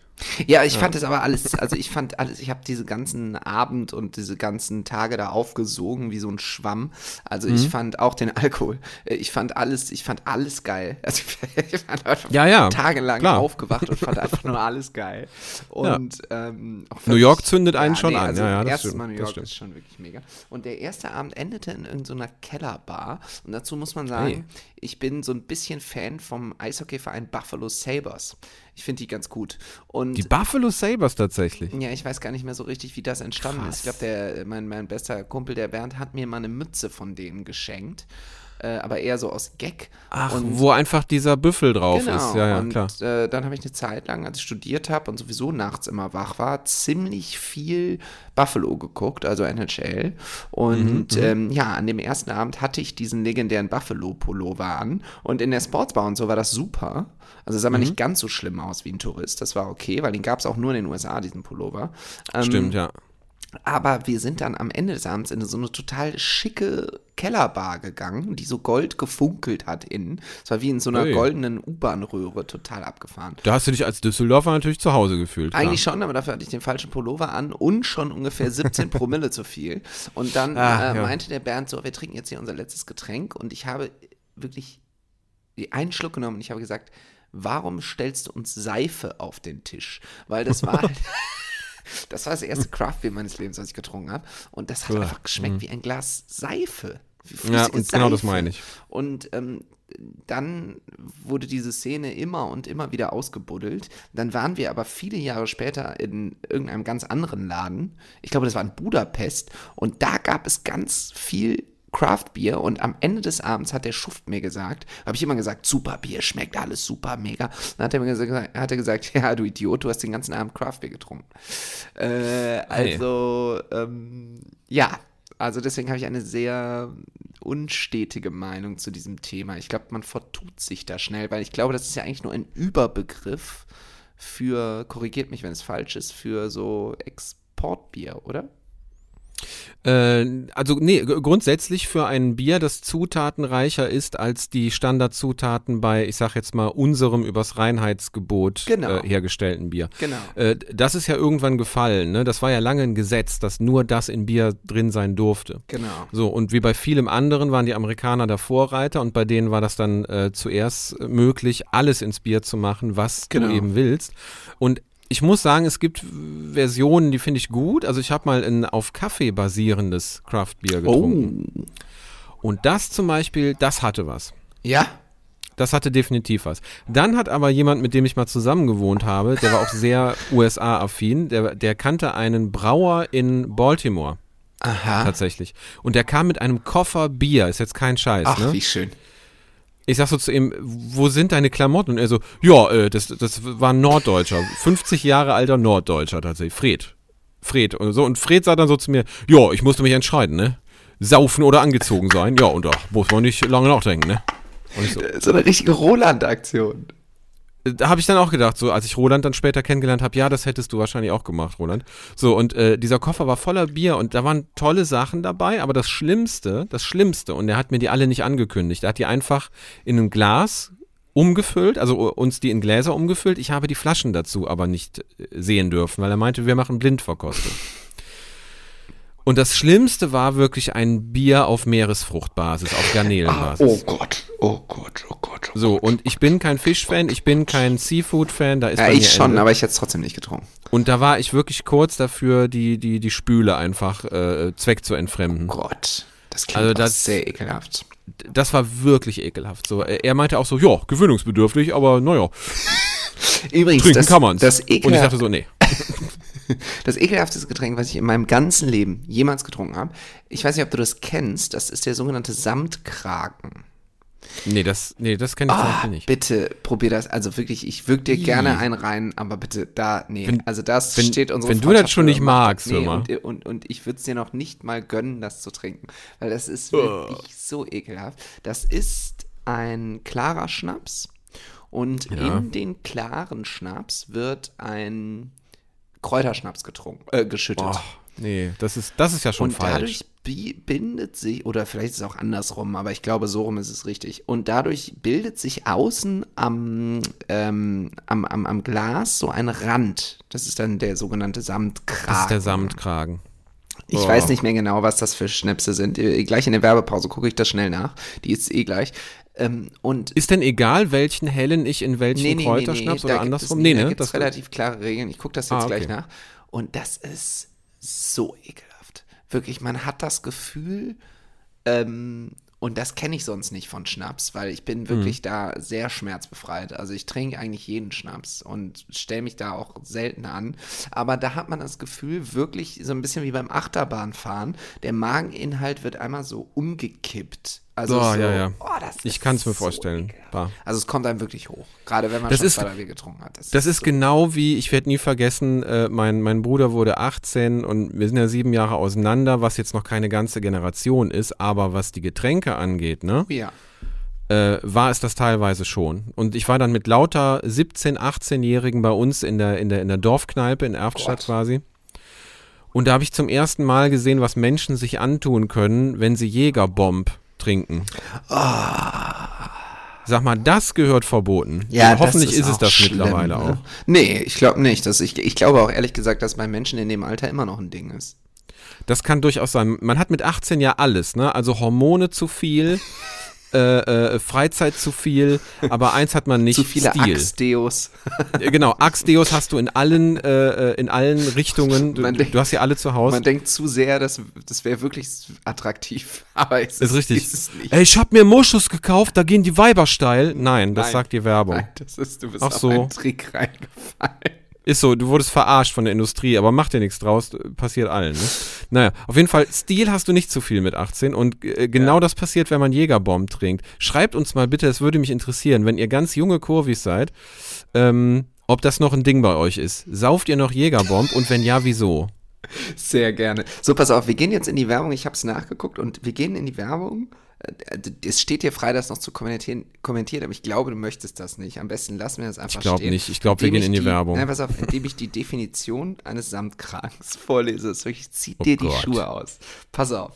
Ja, ich fand es aber alles, also ich fand alles, ich habe diese ganzen Abend und diese ganzen Tage da aufgesogen wie so ein Schwamm. Also ich Mhm. fand auch den Alkohol, äh, ich fand alles, ich fand alles geil. Also ich fand einfach Ja, ja, tagelang klar. aufgewacht und fand einfach nur alles geil. Und ähm, auch New York zündet einen schon an. Also Ja, ja, das erstes stimmt, Mal New das York ist schon wirklich mega. Und der erste Abend endete in irgendeiner Kellerbar. Und dazu muss man sagen, Hey. ich bin so ein bisschen Fan vom Eishockeyverein Buffalo Sabres. Ich finde die ganz gut. Und Die Buffalo Sabres tatsächlich. ja, ich weiß gar nicht mehr so richtig, wie das entstanden ist. Ich glaube, der mein, mein bester Kumpel, der Bernd, hat mir mal eine Mütze von denen geschenkt. Äh, aber eher so aus Gag. Ach, Und- wo einfach dieser Büffel drauf Genau. ist. Ja, ja, und klar. Äh, dann habe ich eine Zeit lang, als ich studiert habe und sowieso nachts immer wach war, ziemlich viel Buffalo geguckt, also NHL. Und Mhm, ähm, ja, an dem ersten Abend hatte ich diesen legendären Buffalo-Pullover an. Und in der Sportsbar und so war das super. Also sah Mhm. man nicht ganz so schlimm aus wie ein Tourist. Das war okay, weil den gab es auch nur in den USA, diesen Pullover. Ähm, Stimmt, ja. Aber wir sind dann am Ende des Abends in so eine total schicke Kellerbar gegangen, die so gold gefunkelt hat innen. Es war wie in so einer Hey. goldenen U-Bahn-Röhre, total abgefahren. Da hast du dich als Düsseldorfer natürlich zu Hause gefühlt. Eigentlich schon, aber dafür hatte ich den falschen Pullover an und schon ungefähr 17 Promille zu viel. Und dann Ah, äh, ja. meinte der Bernd so, wir trinken jetzt hier unser letztes Getränk und ich habe wirklich einen Schluck genommen und ich habe gesagt, warum stellst du uns Seife auf den Tisch? Weil das war halt, das war das erste Craftbeer meines Lebens, was ich getrunken habe und das hat Uah, einfach geschmeckt wie ein Glas Seife. Mhm. Ja, und genau das Seife. meine ich. Und ähm, dann wurde diese Szene immer und immer wieder ausgebuddelt. Dann waren wir aber viele Jahre später in irgendeinem ganz anderen Laden. Ich glaube, das war in Budapest. Und da gab es ganz viel Craft-Bier und am Ende des Abends hat der Schuft mir gesagt, habe ich immer gesagt, super Bier, schmeckt alles super, mega. Dann hat er mir gesagt, hat er gesagt, ja, du Idiot, du hast den ganzen Abend Craft-Bier getrunken. Äh, also, ähm, ja, also deswegen habe ich eine sehr unstetige Meinung zu diesem Thema. Ich glaube, man vertut sich da schnell, weil ich glaube, das ist ja eigentlich nur ein Überbegriff für, korrigiert mich, wenn es falsch ist, für so Exportbier, oder? Äh, also nee, grundsätzlich für ein Bier, das zutatenreicher ist als die Standardzutaten bei, ich sag jetzt mal, unserem übers Reinheitsgebot Genau. äh, hergestellten Bier. Genau. Äh, das ist ja irgendwann gefallen, ne? Das war ja lange ein Gesetz, dass nur das in Bier drin sein durfte. Genau. So, und wie bei vielem anderen waren die Amerikaner der Vorreiter und bei denen war das dann äh, zuerst möglich, alles ins Bier zu machen, was Genau. du eben willst. Und ich muss sagen, es gibt Versionen, die finde ich gut. Also ich habe mal ein auf Kaffee basierendes Craft Beer getrunken. Und das zum Beispiel, das hatte was. Ja? Das hatte definitiv was. Dann hat aber jemand, mit dem ich mal zusammen gewohnt habe, der war auch sehr USA-affin, der, der kannte einen Brauer in Baltimore. Aha. Tatsächlich. Und der kam mit einem Koffer Bier, ist jetzt kein Scheiß, Ach, ne? wie schön. Ich sag so zu ihm, wo sind deine Klamotten? Und er so, ja, äh, das, das war ein Norddeutscher, 50 Jahre alter Norddeutscher tatsächlich, Fred. Fred und so. Und Fred sagt dann so zu mir, ja, ich musste mich entscheiden, ne? Saufen oder angezogen sein. Ja, und da muss man nicht lange nachdenken, ne? So, So eine richtige Roland-Aktion. Da habe ich dann auch gedacht, so als ich Roland dann später kennengelernt habe, ja, das hättest du wahrscheinlich auch gemacht, Roland. So, und äh, dieser Koffer war voller Bier und da waren tolle Sachen dabei, aber das Schlimmste, das Schlimmste, und er hat mir die alle nicht angekündigt, er hat die einfach in ein Glas umgefüllt, also uns die in Gläser umgefüllt. Ich habe die Flaschen dazu aber nicht äh, sehen dürfen, weil er meinte, wir machen Blindverkostung. Und das Schlimmste war wirklich ein Bier auf Meeresfruchtbasis, auf Garnelenbasis. Oh Gott, oh Gott, oh Gott. Oh So, Gott. und ich bin kein Fischfan, ich bin kein Seafood-Fan, da ist Ja, ich schon, Ende. aber ich hätte es trotzdem nicht getrunken. Und da war ich wirklich kurz dafür, die, die, die Spüle einfach äh, Zweck zu entfremden. Gott, das klingt Also das- sehr ekelhaft. Das war wirklich ekelhaft. So, er meinte auch so, ja, gewöhnungsbedürftig, aber naja, Übrigens, trinken das, kann man's. das, Und ich ekelhaft, dachte so, nee. das ekelhafteste Getränk, was ich in meinem ganzen Leben jemals getrunken habe, ich weiß nicht, ob du das kennst, das ist der sogenannte Samtkragen. Nee, das, nee, das kenne ich zum Ah, Beispiel nicht. bitte probier das. Also wirklich, ich würg dir gerne einen rein, aber bitte da, nee. Wenn- also das wenn- steht unsere wenn du das schon nicht magst, nee, und, und, und ich würde es dir noch nicht mal gönnen, das zu trinken, weil das ist Oh. wirklich so ekelhaft. Das ist ein klarer Schnaps und Ja. in den klaren Schnaps wird ein Kräuterschnaps getrunken, äh, geschüttet. Oh, nee, das ist, das ist ja schon Und falsch. dadurch bi- bindet sich, oder vielleicht ist es auch andersrum, aber ich glaube, so rum ist es richtig. Und dadurch bildet sich außen am, ähm, am, am, am Glas so ein Rand. Das ist dann der sogenannte Samtkragen. das ist der Samtkragen. Ich Oh. weiß nicht mehr genau, was das für Schnäpse sind. Äh, Gleich in der Werbepause gucke ich das schnell nach. Die ist eh gleich. Ähm, und Ist denn egal, welchen hellen ich in welchen Kräuterschnaps oder da gibt andersrum? Es, nee, da ne? gibt es Das, relativ klare Regeln. Ich gucke das jetzt Ah, okay. gleich nach. Und das ist so ekelhaft. Wirklich, man hat das Gefühl, ähm, und das kenne ich sonst nicht von Schnaps, weil ich bin wirklich da sehr schmerzbefreit. Also ich trinke eigentlich jeden Schnaps und stelle mich da auch selten an. Aber da hat man das Gefühl, wirklich so ein bisschen wie beim Achterbahnfahren, der Mageninhalt wird einmal so umgekippt. Also Oh, so, ja, ja. Oh, das ich kann es mir so vorstellen. Also es kommt einem wirklich hoch. Gerade wenn man Das schon ist- zwei drei Bier getrunken hat. Das ist so. genau wie, ich werde nie vergessen, äh, mein, mein Bruder wurde 18 und wir sind ja sieben Jahre auseinander, was jetzt noch keine ganze Generation ist, aber was die Getränke angeht, ne, Ja. äh, war es das teilweise schon. Und ich war dann mit lauter 17-, 18-Jährigen bei uns in der, in der, in der Dorfkneipe in Erftstadt Gott. quasi. Und da habe ich zum ersten Mal gesehen, was Menschen sich antun können, wenn sie Jägerbomb trinken. Sag mal, das gehört verboten. Ja, das hoffentlich ist, es auch das schlimm, mittlerweile ne? auch. Nee, ich glaube nicht. Dass ich, ich glaube auch ehrlich gesagt, dass bei Menschen in dem Alter immer noch ein Ding ist. Das kann durchaus sein. Man hat mit 18 ja alles, ne? Also Hormone zu viel, äh, äh, Freizeit zu viel, aber eins hat man nicht, Zu viele Stil. Axteos. Äh, Genau, Axdeos hast du in allen, äh, äh, in allen Richtungen. Du, Man denkt- du hast sie alle zu Hause. Man denkt zu sehr, dass das wäre wirklich attraktiv. Aber es ist richtig. Ist es nicht. Ey, ich hab mir Moschus gekauft, da gehen die Weiber steil. Nein, das Nein. sagt die Werbung. Nein, das ist, du bist Ach auf so. einen Trick reingefallen. Ist so, du wurdest verarscht von der Industrie, aber mach dir nichts draus, passiert allen. Ne? Naja, auf jeden Fall, Stil hast du nicht zu viel mit 18 und äh, genau das passiert, wenn man Jägerbomb trinkt. Schreibt uns mal bitte, es würde mich interessieren, wenn ihr ganz junge Kurvis seid, ähm, ob das noch ein Ding bei euch ist. Sauft ihr noch Jägerbomb und wenn ja, wieso? Sehr gerne. So, pass auf, wir gehen jetzt in die Werbung. Ich habe es nachgeguckt und wir gehen in die Werbung. Äh, Es steht dir frei, das noch zu kommentieren, kommentieren, aber ich glaube, du möchtest das nicht. Am besten lassen wir das einfach Ich glaub stehen. nicht. Ich glaub, wir gehen in die ich Werbung. Nein, pass auf, indem ich die Definition eines Samtkragens vorlese. Das wirklich zieht Oh dir die Gott. Schuhe aus. Pass auf.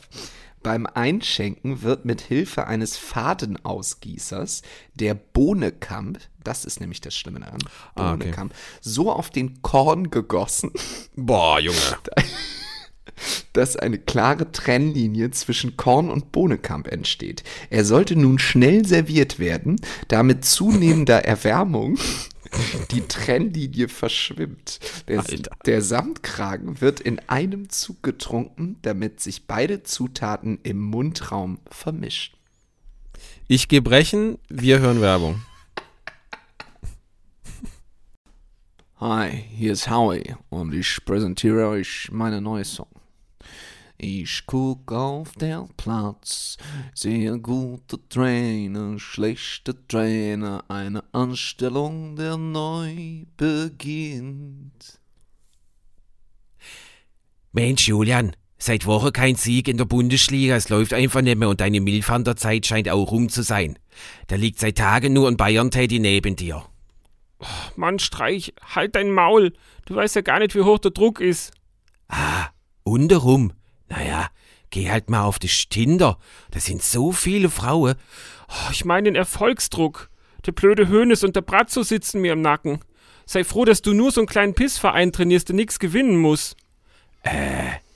Beim Einschenken wird mit Hilfe eines Fadenausgießers der Bohnenkamp, das ist nämlich das Schlimme daran, Ah, okay. Bohnenkamp, so auf den Korn gegossen, Boah, Junge. dass eine klare Trennlinie zwischen Korn und Bohnenkamp entsteht. Er sollte nun schnell serviert werden, da mit zunehmender Erwärmung Die Trennlinie verschwimmt. Der, der Samtkragen wird in einem Zug getrunken, damit sich beide Zutaten im Mundraum vermischen. Ich gehe brechen, wir hören Werbung. Hi, hier ist Howie und ich präsentiere euch meine neue Song. Ich guck auf der Platz, sehe gute Trainer, schlechte Trainer, eine Anstellung, der neu beginnt. Mensch, Julian, seit Wochen kein Sieg in der Bundesliga. Es läuft einfach nicht mehr und deine Milf an der Zeit scheint auch rum zu sein. Da liegt seit Tagen nur ein Bayern-Teddy neben dir. Mann, Streich, halt dein Maul. Du weißt ja gar nicht, wie hoch der Druck ist. Ah, und darum. Naja, geh halt mal auf das Tinder. Da sind so viele Frauen. Oh, Ich meine den Erfolgsdruck. Der blöde Hönes und der Bratzo sitzen mir im Nacken. Sei froh, dass du nur so einen kleinen Pissverein trainierst, der nix gewinnen muss.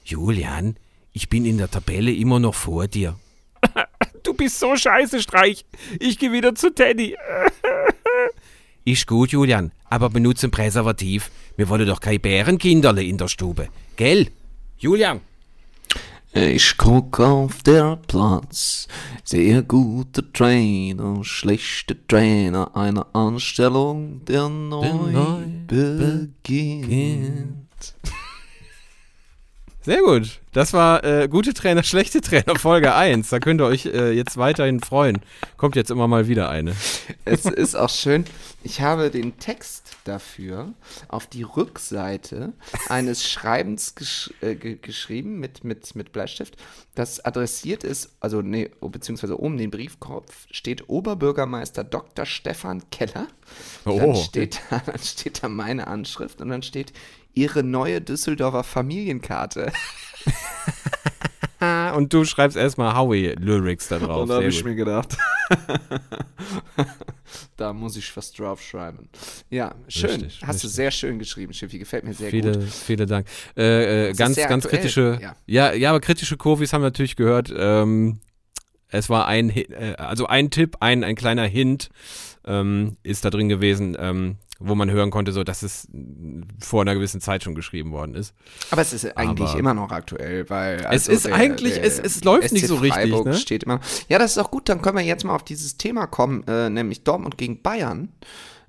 Julian, ich bin in der Tabelle immer noch vor dir. Du bist so scheiße, Streich. Ich geh wieder zu Teddy. Ist gut, Julian, aber benutze ein Präservativ. Wir wollen doch kein Bärenkinderle in der Stube. Gell? Julian! Ich guck auf der Platz, sehe gute Trainer, schlechte Trainer, eine Anstellung, der neu, neu beginnt. Sehr gut. Das war äh, gute Trainer, schlechte Trainer, Folge 1. Da könnt ihr euch äh, jetzt weiterhin freuen. Kommt jetzt immer mal wieder eine. Es ist auch schön, ich habe den Text dafür auf die Rückseite eines Schreibens gesch äh, ge geschrieben mit, mit, mit Bleistift, das adressiert ist, also nee, oh, beziehungsweise oben den Briefkopf steht Oberbürgermeister Dr. Stefan Keller. Dann, Oh. steht da, dann steht da meine Anschrift und dann steht Ihre neue Düsseldorfer Familienkarte. Und du schreibst erstmal Howie-Lyrics da drauf. Und da habe ich gut. mir gedacht, da muss ich was drauf schreiben. Ja, schön. Richtig, Hast du richtig. sehr schön geschrieben, Schiffi. Gefällt mir sehr Viele, gut. vielen Dank. Äh, äh, ganz, ganz aktuell, kritische, ja. ja. ja, aber kritische Kurvis haben wir natürlich gehört. Ähm, es war ein, äh, also ein Tipp, ein, ein kleiner Hint ähm, ist da drin gewesen, ähm, wo man hören konnte, so, dass es vor einer gewissen Zeit schon geschrieben worden ist. Aber es ist eigentlich Aber- immer noch aktuell, weil. also ist eigentlich- es- es läuft nicht so richtig, Freiburg ne? steht immer. Ja, das ist auch gut. Dann können wir jetzt mal auf dieses Thema kommen, äh, nämlich Dortmund gegen Bayern.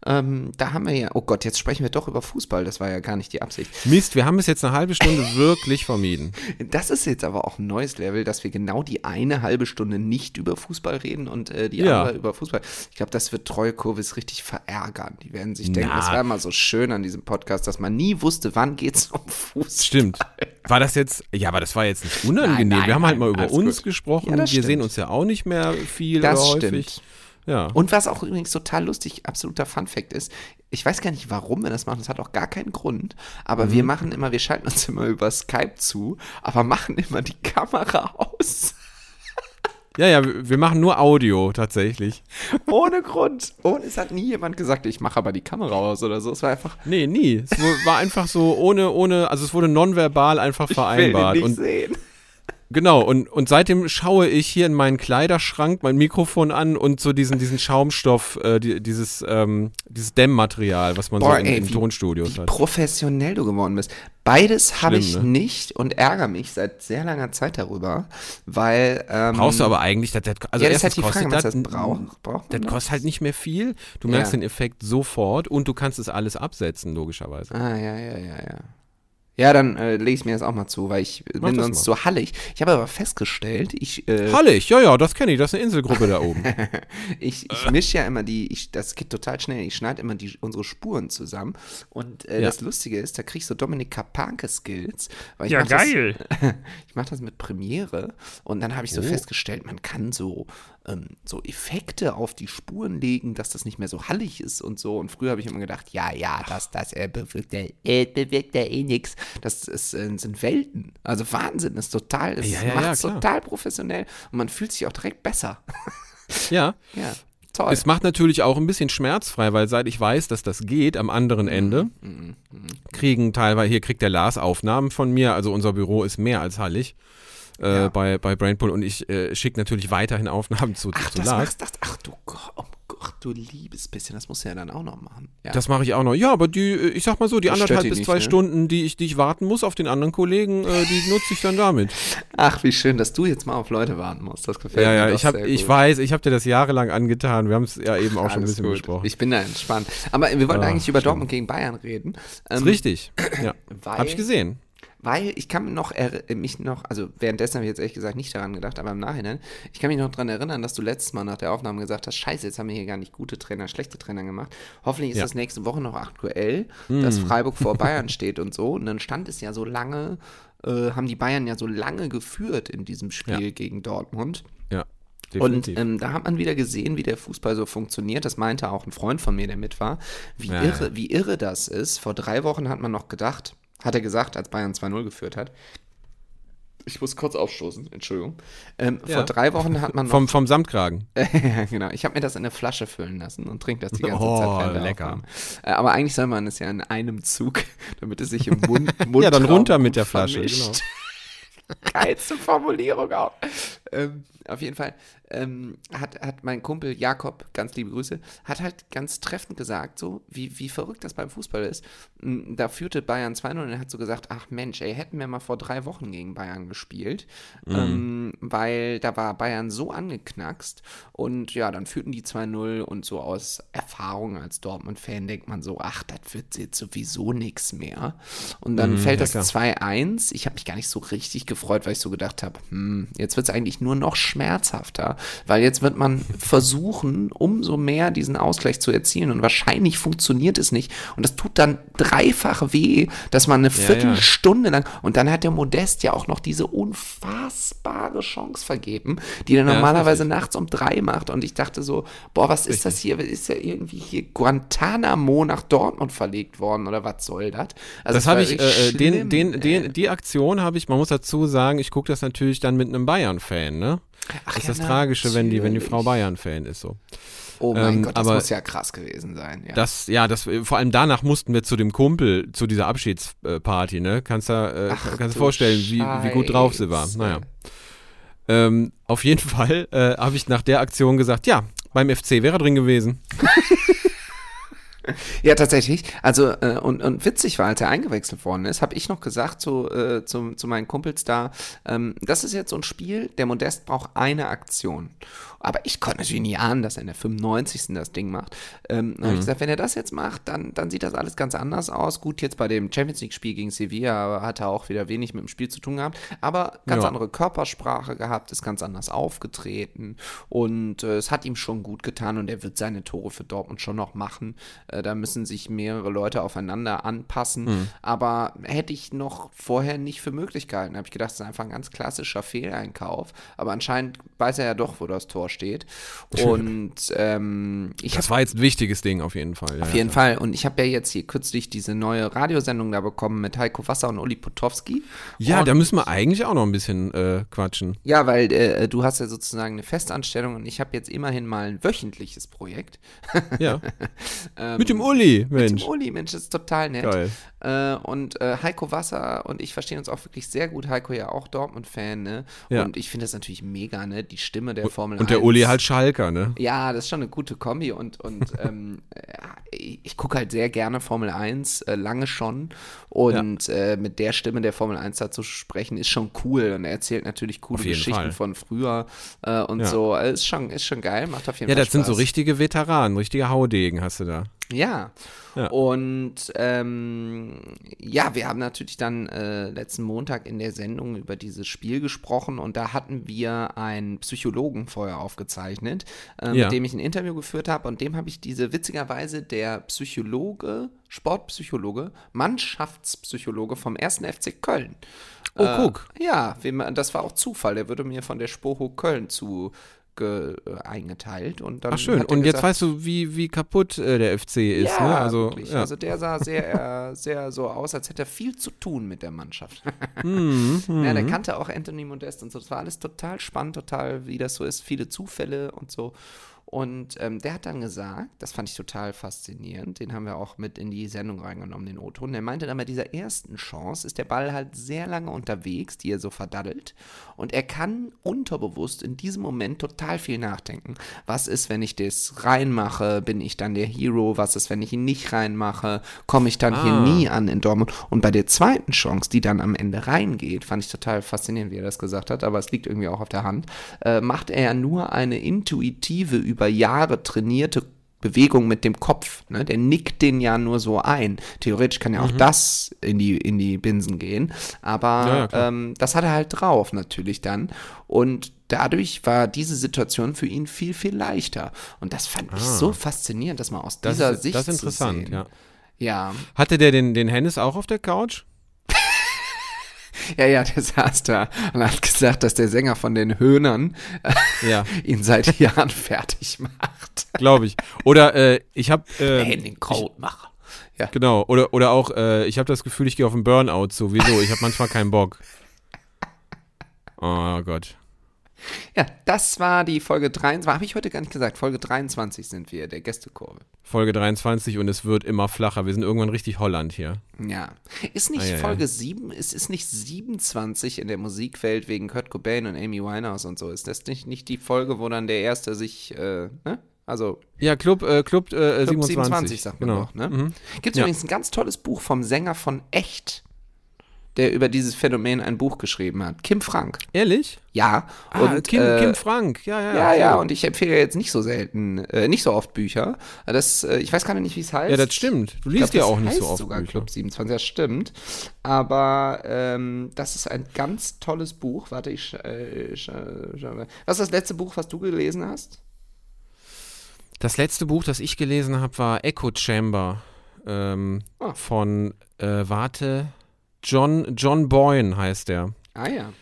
Ähm, da haben wir ja. Oh Gott, jetzt sprechen wir doch über Fußball. Das war ja gar nicht die Absicht. Mist, wir haben es jetzt eine halbe Stunde wirklich vermieden. Das ist jetzt aber auch ein neues Level, dass wir genau die eine halbe Stunde nicht über Fußball reden und äh, die Ja. andere über Fußball. Ich glaube, das wird treue Kurvis richtig verärgern. Die werden sich denken, Na. das war immer so schön an diesem Podcast, dass man nie wusste, wann geht's um Fußball. Stimmt. War das jetzt, ja, aber das war jetzt nicht unangenehm. Nein, nein, wir haben halt mal über uns gut. gesprochen. Ja, wir sehen stimmt. uns ja auch nicht mehr viel Das häufig. stimmt. Ja. Und was auch übrigens total lustig, absoluter Fun-Fact ist, ich weiß gar nicht, warum wir das machen, das hat auch gar keinen Grund, aber Mhm. wir machen immer, wir schalten uns immer über Skype zu, aber machen immer die Kamera aus. ja, ja, wir machen nur Audio tatsächlich. Ohne Grund. Und es hat nie jemand gesagt, ich mache aber die Kamera aus oder so. Es war einfach, Nee, nie. Es war einfach so ohne, ohne, also es wurde nonverbal einfach vereinbart. ich will ihn Und nicht sehen. Genau, und, und seitdem schaue ich hier in meinen Kleiderschrank mein Mikrofon an und so diesen, diesen Schaumstoff, äh, die, dieses, ähm, dieses Dämmmaterial, was man Boah, so in, ey, in wie- Tonstudios Wie hat. professionell du geworden bist. Beides habe ich ne? nicht und ärgere mich seit sehr langer Zeit darüber, weil. Ähm, Brauchst du aber eigentlich, das, das, also ja, das ist halt die Frage, das, das braucht. braucht man das kostet halt nicht mehr viel. Du merkst Ja. den Effekt sofort und du kannst es alles absetzen, logischerweise. Ah, ja, ja, ja, ja. Ja, dann äh, lege ich mir das auch mal zu, weil ich bin das sonst mal. so hallig. Ich habe aber festgestellt, ich, äh, Hallig, ja, ja, das kenne ich, das ist eine Inselgruppe da oben. ich, ich mische ja immer die, ich, das geht total schnell, ich schneide immer die, unsere Spuren zusammen. Und äh, Ja. das Lustige ist, da krieg ich so Dominik Kapanke-Skills. Ja, mach das- geil. ich mache das mit Premiere und dann habe ich so festgestellt, man kann so, ähm, so Effekte auf die Spuren legen, dass das nicht mehr so hallig ist und so. Und früher habe ich immer gedacht, ja, ja, das, das äh, bewirkt, ja, äh, bewirkt ja eh nichts. Das ist, äh, sind Welten. Also Wahnsinn, ist total, es Ja, ja, macht ja, es klar. total professionell und man fühlt sich auch direkt besser. Ja, Ja, toll. Es macht natürlich auch ein bisschen schmerzfrei, weil seit ich weiß, dass das geht am anderen Ende, kriegen teilweise, hier kriegt der Lars Aufnahmen von mir, also unser Büro ist mehr als hallig äh, Ja. bei, bei Brainpool und ich äh, schicke natürlich weiterhin Aufnahmen zu, Ach, zu das Lars. machst das. Ach du Gott, oh Gott. du liebes bisschen, das musst du ja dann auch noch machen. Ja. Das mache ich auch noch. Ja, aber die, äh, ich sag mal so, die Das anderthalb bis nicht, zwei ne? Stunden, die ich, die ich warten muss auf den anderen Kollegen, äh, die nutze ich dann damit. Ach, wie schön, dass du jetzt mal auf Leute warten musst. Das gefällt Ja, mir ja, doch ich, hab, ich weiß, ich habe dir das jahrelang angetan. Wir haben es ja eben auch schon ein bisschen gut. besprochen. Ich bin da entspannt. Aber wir wollten Ah, eigentlich über schön. Dortmund gegen Bayern reden. ist Ähm, richtig. Ja. Habe ich gesehen. Weil ich kann noch mich noch, also währenddessen habe ich jetzt ehrlich gesagt nicht daran gedacht, aber im Nachhinein, ich kann mich noch daran erinnern, dass du letztes Mal nach der Aufnahme gesagt hast, scheiße, jetzt haben wir hier gar nicht gute Trainer, schlechte Trainer gemacht. Hoffentlich ist Ja. das nächste Woche noch aktuell, dass Freiburg vor Bayern steht und so. Und dann stand es ja so lange, äh, haben die Bayern ja so lange geführt in diesem Spiel Ja. gegen Dortmund. Ja, Und definitiv. ähm, da hat man wieder gesehen, wie der Fußball so funktioniert. Das meinte auch ein Freund von mir, der mit war. Wie, Ja, irre, wie irre das ist. Vor drei Wochen hat man noch gedacht, hat er gesagt, als Bayern 2-0 geführt hat. Ich muss kurz aufstoßen, Entschuldigung. Ähm, Ja. Vor drei Wochen hat man vom, vom Samtkragen. ja, genau. Ich habe mir das in eine Flasche füllen lassen und trinke das die ganze Oh, Zeit. während der lecker. Äh, aber eigentlich soll man es ja in einem Zug, damit es sich im Mund, Mundraum Ja, dann runter mit der Flasche, vermischt. genau. Geilste Formulierung auch. Ähm, auf jeden Fall ähm, hat, hat mein Kumpel Jakob, ganz liebe Grüße, hat halt ganz treffend gesagt, so wie, wie verrückt das beim Fußball ist. Mm, Da führte Bayern 2-0 und er hat so gesagt, ach Mensch, ey, hätten wir mal vor drei Wochen gegen Bayern gespielt, ähm, weil da war Bayern so angeknackst und ja, dann führten die 2-0 und so aus Erfahrung als Dortmund-Fan denkt man so, ach, das wird jetzt sowieso nichts mehr. Und dann fällt das klar. 2-1. Ich habe mich gar nicht so richtig gefreut, weil ich so gedacht habe, hm, jetzt wird es eigentlich nur noch schmerzhafter, weil jetzt wird man versuchen, umso mehr diesen Ausgleich zu erzielen und wahrscheinlich funktioniert es nicht. Und das tut dann dreifach weh, dass man eine ja. Viertelstunde lang und dann hat der Modest ja auch noch diese unfassbare Chance vergeben, die er normalerweise nachts um drei macht. Und ich dachte so, boah, was ist das hier? Ist ja irgendwie hier Guantanamo nach Dortmund verlegt worden oder was soll das? Also Das habe ich, äh, äh, den, den, den, die Aktion habe ich, man muss dazu sagen, ich gucke das natürlich dann mit einem Bayern-Fan, ne? Ach Das ist ja, das Tragische, wenn die, wenn die Frau. Bayern-Fan ist so. Oh mein Ähm, Gott, das aber- muss ja krass gewesen sein. Ja. Das, ja, das, vor allem danach mussten wir zu dem Kumpel, zu dieser Abschiedsparty, ne? Kannst du äh, Ach, kannst du vorstellen, wie, wie gut drauf sie war. Naja. Ähm, auf jeden Fall äh, habe ich nach der Aktion gesagt, ja, beim FC wäre er drin gewesen. Ja, tatsächlich. Also, äh, und, und witzig war, als er eingewechselt worden ist, habe ich noch gesagt zu, äh, zu, zu meinen Kumpels da, ähm, das ist jetzt so ein Spiel, der Modest braucht eine Aktion. Aber ich konnte natürlich nie ahnen, dass er in der 95. das Ding macht. Ähm, dann habe ich gesagt, wenn er das jetzt macht, dann, dann sieht das alles ganz anders aus. Gut, jetzt bei dem Champions League-Spiel gegen Sevilla hat er auch wieder wenig mit dem Spiel zu tun gehabt, aber ganz Ja. andere Körpersprache gehabt, ist ganz anders aufgetreten und äh, es hat ihm schon gut getan und er wird seine Tore für Dortmund schon noch machen. Äh, da müssen sich mehrere Leute aufeinander anpassen, Hm. aber hätte ich noch vorher nicht für möglich gehalten. Habe ich gedacht, das ist einfach ein ganz klassischer Fehleinkauf, aber anscheinend weiß er ja doch, wo das Tor steht und ähm, ich Das war jetzt ein wichtiges Ding auf jeden Fall. Ja, auf jeden Fall. Und ich habe ja jetzt hier kürzlich diese neue Radiosendung da bekommen mit Heiko Wasser und Uli Potowski. Ja, und da müssen wir eigentlich auch noch ein bisschen äh, quatschen. Ja, weil äh, du hast ja sozusagen eine Festanstellung und ich habe jetzt immerhin mal ein wöchentliches Projekt. Ja. Mit dem Uli, Ähm, Mit Mensch. dem Uli, Mensch, das ist total nett. Geil. Äh, und äh, Heiko Wasser und ich verstehen uns auch wirklich sehr gut. Heiko ja auch Dortmund-Fan, ne? Ja. Und ich finde das natürlich mega, ne? Die Stimme der Formel Und der 1. Uli halt Schalker, ne? Ja, das ist schon eine gute Kombi und, und ähm, äh, ich gucke halt sehr gerne Formel 1, äh, lange schon. Und äh, mit der Stimme der Formel 1 da zu sprechen, ist schon cool. Und er erzählt natürlich coole Geschichten Fall. von früher und Ja. so. Also ist, schon, ist schon geil, macht auf jeden Ja, Fall das sind so Spaß. richtige Veteranen, richtige Haudegen hast du da. Ja. Ja. Und ähm, ja, wir haben natürlich dann äh, letzten Montag in der Sendung über dieses Spiel gesprochen und da hatten wir einen Psychologen vorher aufgezeichnet, äh, Ja. mit dem ich ein Interview geführt habe und dem habe ich diese witzigerweise der Psychologe, Sportpsychologe, Mannschaftspsychologe vom 1. FC Köln. Oh, Äh, guck. Ja, wem, das war auch Zufall. Der wurde mir von der Spoho Köln zu ge, äh, eingeteilt und dann Ach schön. Und jetzt gesagt, weißt du, wie, wie kaputt äh, der FC ist, ja, ne? Also, wirklich. ja. also der sah sehr, äh, sehr so aus, als hätte er viel zu tun mit der Mannschaft. Mhm, ja, der kannte auch Anthony Modest und so. Das war alles total spannend, total, wie das so ist. Viele Zufälle und so. Und ähm, der hat dann gesagt, das fand ich total faszinierend, den haben wir auch mit in die Sendung reingenommen, den O-Ton. Der meinte dann bei dieser ersten Chance ist der Ball halt sehr lange unterwegs, die er so verdaddelt. Und er kann unterbewusst in diesem Moment total viel nachdenken. Was ist, wenn ich das reinmache? Bin ich dann der Hero? Was ist, wenn ich ihn nicht reinmache? Komme ich dann hier Ah. nie an in Dortmund? Und bei der zweiten Chance, die dann am Ende reingeht, fand ich total faszinierend, wie er das gesagt hat, aber es liegt irgendwie auch auf der Hand, äh, macht er ja nur eine intuitive, über Jahre trainierte Bewegung mit dem Kopf. Ne? Der nickt den ja nur so ein. Theoretisch kann ja auch das in die, in die Binsen gehen. Aber Mhm. Ja, ähm, das hat er halt drauf natürlich dann. Und dadurch war diese Situation für ihn viel, viel leichter. Und das fand ich so faszinierend, dass man aus Ah. Das dieser ist, Sicht das ist interessant, ja. Ja, Hatte der den, den Hennis auch auf der Couch? Ja, ja, der saß da und hat gesagt, dass der Sänger von den Höhnern Ja, ihn seit Jahren fertig macht. glaube ich. Oder äh, ich habe äh, Henning Krautmacher. Ja. Genau, oder, oder auch, äh, ich habe das Gefühl, ich gehe auf einen Burnout sowieso. Ich habe manchmal keinen Bock. Oh Gott. Ja, das war die Folge 23. Habe ich heute gar nicht gesagt. Folge 23 sind wir, der Gästekurve. Folge 23 und es wird immer flacher. Wir sind irgendwann richtig Holland hier. Ja. Ist nicht Ah, ja, ja. Folge 7, ist, ist nicht 27 in der Musikwelt wegen Kurt Cobain und Amy Winehouse und so? Ist das nicht, nicht die Folge, wo dann der Erste sich, äh, ne? Also, Ja, Club, äh, Club, äh, Club 27. 27 sagt man genau. doch, ne? Mhm. Gibt es Ja. übrigens ein ganz tolles Buch vom Sänger von Echt, der über dieses Phänomen ein Buch geschrieben hat. Kim Frank. Ehrlich? Ja. Ah, und, Kim, äh, Kim Frank. Ja, ja. Ja, ja, so. und ich empfehle jetzt nicht so selten, äh, nicht so oft Bücher. Das, äh, ich weiß gar nicht, wie es heißt. Ja, das stimmt. Du Ich liest glaub, ja auch nicht so oft sogar Bücher. Club 27, das stimmt. Aber ähm, das ist ein ganz tolles Buch. Warte, ich. Äh, sch- was ist das letzte Buch, was du gelesen hast? Das letzte Buch, das ich gelesen habe, war Echo Chamber ähm, Ah. von, äh, warte, John, John Boyne heißt der. Ah ja.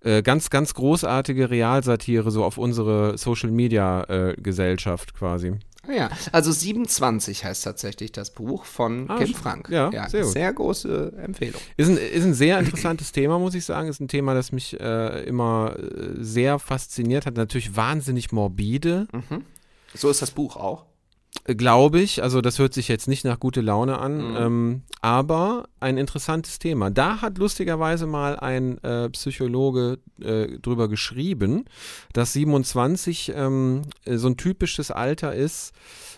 Äh, ganz, ganz großartige Realsatire so auf unsere Social Media äh, Gesellschaft quasi. Ah ja. Also 27 heißt tatsächlich das Buch von Ah, Kim Frank. ja, sehr gut. sehr große Empfehlung. Ist ein, ist ein sehr interessantes Thema, muss ich sagen. Ist ein Thema, das mich äh, immer äh, sehr fasziniert hat. Natürlich wahnsinnig morbide, So ist das Buch auch. Glaube ich. Also das hört sich jetzt nicht nach gute Laune an, ähm, aber ein interessantes Thema. Da hat lustigerweise mal ein äh, Psychologe äh, drüber geschrieben, dass 27 ähm, äh, so ein typisches Alter ist.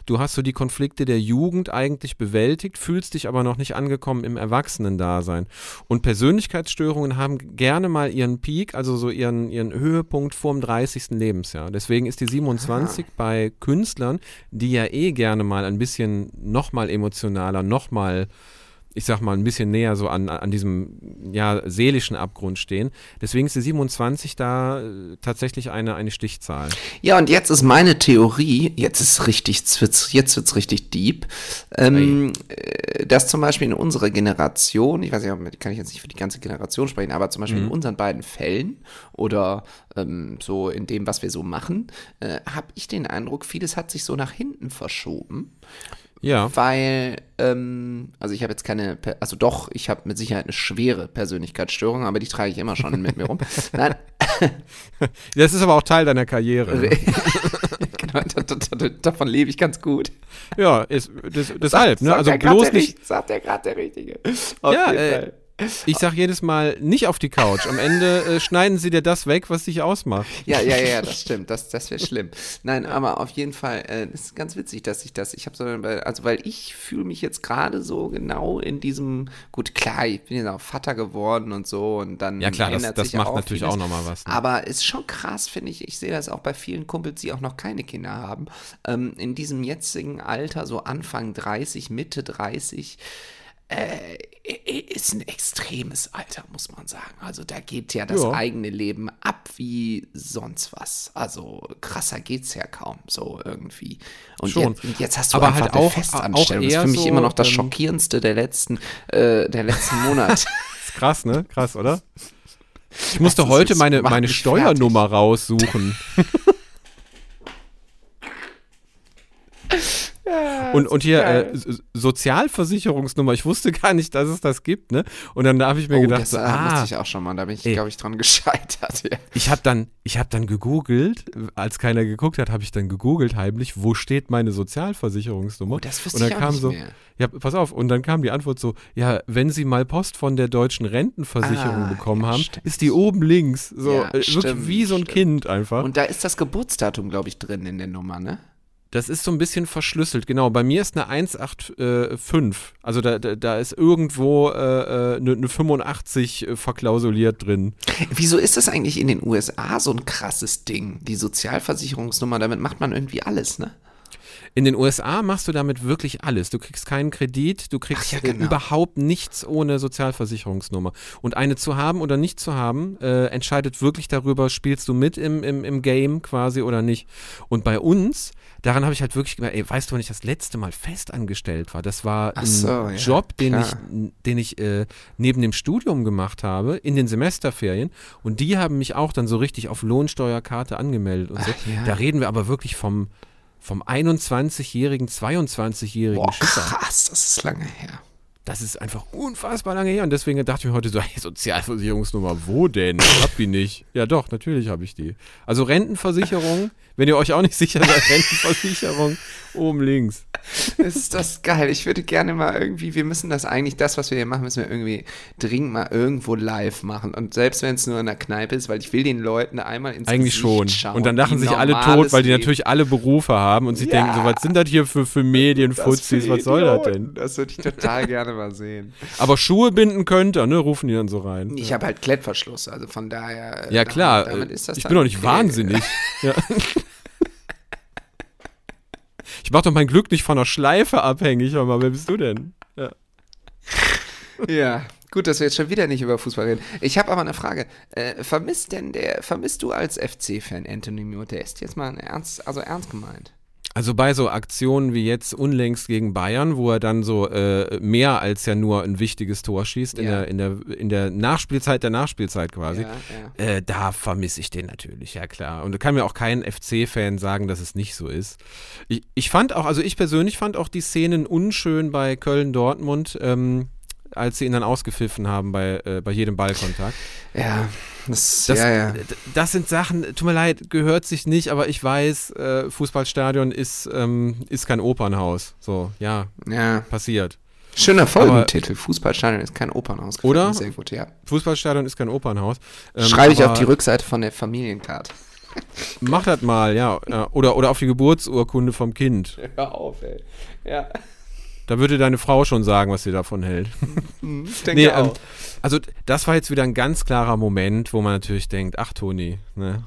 Du hast so die Konflikte der Jugend eigentlich bewältigt, fühlst dich aber noch nicht angekommen im Erwachsenendasein. Und Persönlichkeitsstörungen haben gerne mal ihren Peak, also so ihren, ihren Höhepunkt vorm 30. Lebensjahr. Deswegen ist die 27 bei Künstlern, die ja eh gerne mal ein bisschen noch mal emotionaler, noch mal ich sag mal, ein bisschen näher so an, an diesem ja, seelischen Abgrund stehen. Deswegen ist die 27 da äh, tatsächlich eine, eine Stichzahl. Ja, und jetzt ist meine Theorie, jetzt ist richtig, jetzt wird's, richtig deep, ähm, äh, dass zum Beispiel in unserer Generation, ich weiß nicht, kann ich jetzt nicht für die ganze Generation sprechen, aber zum Beispiel in unseren beiden Fällen oder ähm, so in dem, was wir so machen, äh, habe ich den Eindruck, vieles hat sich so nach hinten verschoben. Ja. Weil, ähm, also ich habe jetzt keine, also doch, ich habe mit Sicherheit eine schwere Persönlichkeitsstörung, aber die trage ich immer schon mit mir rum. Nein, Das ist aber auch Teil deiner Karriere. ne? genau, da, da, da, davon lebe ich ganz gut. Ja, ist, das, deshalb, ne? Also bloß nicht. Sagt der gerade der Richtige. Auf Ja, jeden äh, Fall. Ich sag jedes Mal nicht auf die Couch. Am Ende äh, schneiden sie dir das weg, was dich ausmacht. Ja, ja, ja, das stimmt. Das, das wäre schlimm. Nein, aber auf jeden Fall, äh, das ist ganz witzig, dass ich das, ich habe so, also weil ich fühle mich jetzt gerade so genau in diesem, gut, klar, ich bin jetzt auch Vater geworden und so und dann Ja klar, das, das macht auch natürlich vieles. auch nochmal was. Ne? Aber ist schon krass, finde ich. Ich sehe das auch bei vielen Kumpels, die auch noch keine Kinder haben. Ähm, in diesem jetzigen Alter, so Anfang 30, Mitte 30, äh, ist ein extremes Alter, muss man sagen. Also da geht ja das Ja. eigene Leben ab wie sonst was. Also krasser geht's ja kaum so irgendwie. Und Schon. Jetzt, jetzt hast du Aber halt eine auch- Festanstellung. auch das ist für mich so, immer noch das ähm, schockierendste der letzten, äh, der letzten Monate. ist krass, ne? Krass, oder? Ich musste Das heute meine, meine Steuernummer raussuchen. und, und hier äh, Sozialversicherungsnummer. Ich wusste gar nicht, dass es das gibt, ne? Und dann habe ich mir Oh, gedacht, das so, ah, musste ich auch schon mal. Da bin ich, glaube ich, dran gescheitert. Ja. ich habe dann, ich habe dann gegoogelt, als keiner geguckt hat, habe ich dann gegoogelt heimlich, wo steht meine Sozialversicherungsnummer? Oh, das wusste und dann ich auch kam nicht so, mehr. ja, pass auf, und dann kam die Antwort so, ja, wenn Sie mal Post von der deutschen Rentenversicherung Ah, bekommen ja, haben, stimmt. ist die oben links, so Ja, äh, wirklich stimmt, wie so ein stimmt. Kind einfach. Und da ist das Geburtsdatum, glaube ich, drin in der Nummer, ne? Das ist so ein bisschen verschlüsselt, genau. Bei mir ist eine 185, also da, da, da ist irgendwo äh, äh, eine, eine 85 äh, verklausuliert drin. Wieso ist das eigentlich in den USA so ein krasses Ding? Die Sozialversicherungsnummer, damit macht man irgendwie alles, ne? In den USA machst du damit wirklich alles. Du kriegst keinen Kredit, du kriegst ja, äh, genau. überhaupt nichts ohne Sozialversicherungsnummer. Und eine zu haben oder nicht zu haben, äh, entscheidet wirklich darüber, spielst du mit im, im, im Game quasi oder nicht. Und bei uns, daran habe ich halt wirklich gemerkt, ey, weißt du, wann ich das letzte Mal festangestellt war? Das war ein so, ja, Job, den ich, klar. den ich äh, neben dem Studium gemacht habe, in den Semesterferien. Und die haben mich auch dann so richtig auf Lohnsteuerkarte angemeldet und so. Ach ja. Da reden wir aber wirklich vom vom 21-jährigen, 22-jährigen Boah, Schiffer. krass, das ist lange her. Das ist einfach unfassbar lange her. Und deswegen dachte ich mir heute so, hey, Sozialversicherungsnummer, wo denn? Ich hab die nicht. Ja doch, natürlich habe ich die. Also Rentenversicherung, wenn ihr euch auch nicht sicher seid, Rentenversicherung oben links. Ist das geil. Ich würde gerne mal irgendwie, wir müssen das eigentlich, das, was wir hier machen, müssen wir irgendwie dringend mal irgendwo live machen. Und selbst wenn es nur in der Kneipe ist, weil ich will den Leuten einmal ins Eigentlich Gesicht schon. schauen. Und dann lachen sich alle tot, weil die natürlich alle Berufe haben und sich Ja. denken, so was sind das hier für, für Medienfuzis, was soll das denn? Das würde ich total gerne mal sehen. Aber Schuhe binden könnte, ne, rufen die dann so rein. Ich habe halt Klettverschluss, also von daher. äh, Ja damit- klar, damit ist das ich bin doch nicht wahnsinnig. Ja. Ich mach doch mein Glück nicht von einer Schleife abhängig, mal, wer bist du denn? Ja. Ja, gut, dass wir jetzt schon wieder nicht über Fußball reden. Ich habe aber eine Frage. Äh, vermisst denn der, vermisst du als FC-Fan Anthony Modest? Jetzt mal ernst, also ernst gemeint. Also bei so Aktionen wie jetzt unlängst gegen Bayern, wo er dann so äh, mehr als ja nur ein wichtiges Tor schießt in, Ja. der, in, der, in der Nachspielzeit der Nachspielzeit quasi, Ja, ja. Äh, da vermisse ich den natürlich, ja klar. Und da kann mir auch kein FC-Fan sagen, dass es nicht so ist. Ich, ich fand auch, also ich persönlich fand auch die Szenen unschön bei Köln-Dortmund, ähm, als sie ihn dann ausgepfiffen haben bei, äh, bei jedem Ballkontakt. Ja, das, Das, ja, ja. das sind Sachen, tut mir leid, gehört sich nicht, aber ich weiß, äh, Fußballstadion ist, ähm, ist kein Opernhaus. So, ja, ja. passiert. Schöner Folgentitel. Fußballstadion ist kein Opernhaus. Oder? Sehr gut, ja. Fußballstadion ist kein Opernhaus. Ähm, Schreibe ich auf die Rückseite von der Familienkarte. Mach das mal, ja. ja. Oder, oder auf die Geburtsurkunde vom Kind. Hör auf, ey. Ja, Da würde deine Frau schon sagen, was sie davon hält. ich denke Nee, ähm, auch. also das war jetzt wieder ein ganz klarer Moment, wo man natürlich denkt, ach Toni, ne?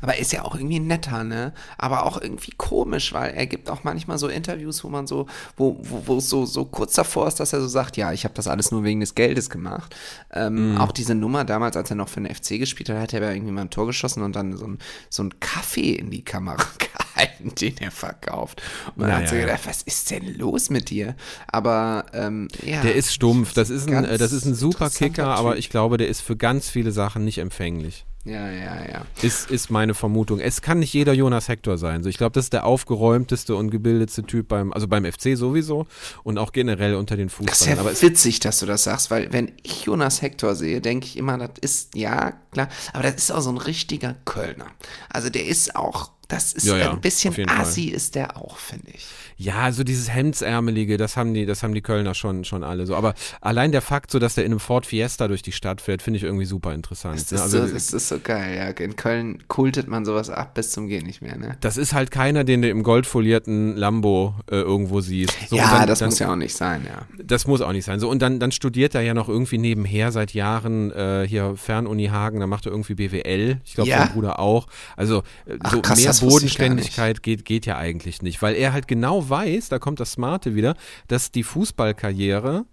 Aber ist ja auch irgendwie netter, ne? Aber auch irgendwie komisch, weil er gibt auch manchmal so Interviews, wo man so, wo, wo, wo es so, so kurz davor ist, dass er so sagt, ja, ich habe das alles nur wegen des Geldes gemacht. Ähm, Auch diese Nummer damals, als er noch für den FC gespielt hat, hat er ja irgendwie mal ein Tor geschossen und dann so ein, so ein Kaffee in die Kamera gehalten, den er verkauft. Und man Ja, hat so gedacht, was ist denn los mit dir? Aber ähm, ja. Der ist stumpf. Das ist ein, äh, das ist ein super Kicker, aber Typ. ich glaube, der ist für ganz viele Sachen nicht empfänglich. Ja, ja, ja. Ist, ist meine Vermutung. Es kann nicht jeder Jonas Hector sein. So, ich glaube, das ist der aufgeräumteste und gebildetste Typ beim, also beim FC sowieso und auch generell unter den Das ist Fußballern. ja aber es, witzig, dass du das sagst, weil wenn ich Jonas Hector sehe, denke ich immer, das ist, ja, klar, aber das ist auch so ein richtiger Kölner. Also der ist auch, das ist Ja, ja, ein bisschen Fall. assi ist der auch, finde ich. Ja, so dieses Hemdsärmelige, das haben die, das haben die Kölner schon, schon alle so. Aber allein der Fakt, so dass der in einem Ford Fiesta durch die Stadt fährt, finde ich irgendwie super interessant. Das ne? ist, Also, so, das ist so geil, ja. In Köln kultet man sowas ab bis zum Gehen nicht mehr, ne? das ist halt keiner, den du im goldfolierten Lambo äh, irgendwo siehst. So, ja, dann- das dann, muss ja auch nicht sein, ja. Das muss auch nicht sein. So, und dann, dann studiert er ja noch irgendwie nebenher seit Jahren äh, hier Fernuni Hagen, da macht er irgendwie BWL. Ich glaube, Ja? sein Bruder auch. Also äh, Ach, so krass, mehr Bodenständigkeit geht, geht ja eigentlich nicht, weil er halt genau weiß, da kommt das Smarte wieder, dass die Fußballkarriere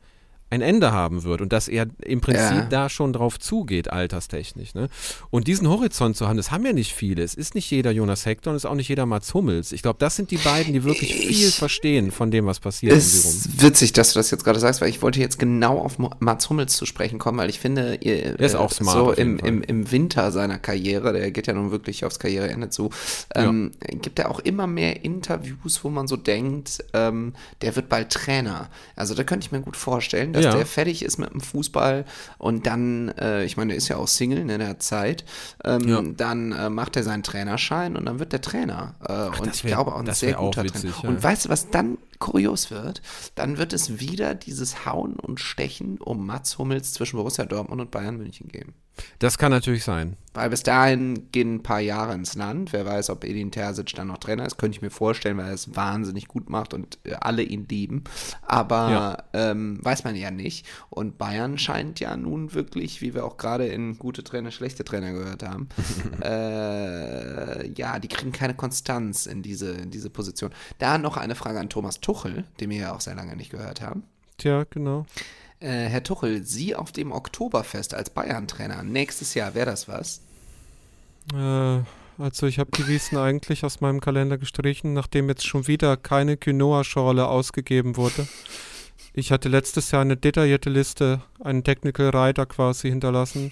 ein Ende haben wird und dass er im Prinzip Ja. da schon drauf zugeht, alterstechnisch. Ne? Und diesen Horizont zu haben, das haben ja nicht viele. Es ist nicht jeder Jonas Hector und es ist auch nicht jeder Mats Hummels. Ich glaube, das sind die beiden, die wirklich viel Ich- verstehen von dem, was passiert ist witzig, dass du das jetzt gerade sagst, weil ich wollte jetzt genau auf Mats Hummels zu sprechen kommen, weil ich finde, ihr, ist äh, auch smart so im, im, im Winter seiner Karriere, der geht ja nun wirklich aufs Karriereende zu, ähm, gibt er auch immer mehr Interviews, wo man so denkt, ähm, der wird bald Trainer. Also da könnte ich mir gut vorstellen, dass Ja. der fertig ist mit dem Fußball und dann, äh, ich meine, der ist ja auch Single ne, in der Zeit, ähm, Ja. dann äh, macht er seinen Trainerschein und dann wird der Trainer. Äh, und das ich wär- glaube auch ein sehr guter witzig, Trainer. ja. Und weißt du, was dann kurios wird? Dann wird es wieder dieses Hauen und Stechen um Mats Hummels zwischen Borussia Dortmund und Bayern München geben. Das kann natürlich sein. Weil bis dahin gehen ein paar Jahre ins Land. Wer weiß, ob Edin Terzic dann noch Trainer ist, könnte ich mir vorstellen, weil er es wahnsinnig gut macht und äh, alle ihn lieben. Aber Ja. ähm, weiß man ja nicht. Und Bayern scheint ja nun wirklich, wie wir auch gerade in gute Trainer, schlechte Trainer gehört haben, äh, ja, die kriegen keine Konstanz in diese, in diese Position. Da noch eine Frage an Thomas Tuchel, den wir ja auch sehr lange nicht gehört haben. Tja, genau. Äh, Herr Tuchel, Sie auf dem Oktoberfest als Bayern-Trainer. Nächstes Jahr wäre das was? Äh, also ich habe die Wiesen eigentlich aus meinem Kalender gestrichen, nachdem jetzt schon wieder keine Quinoa-Schorle ausgegeben wurde. Ich hatte letztes Jahr eine detaillierte Liste, einen Technical Rider quasi hinterlassen,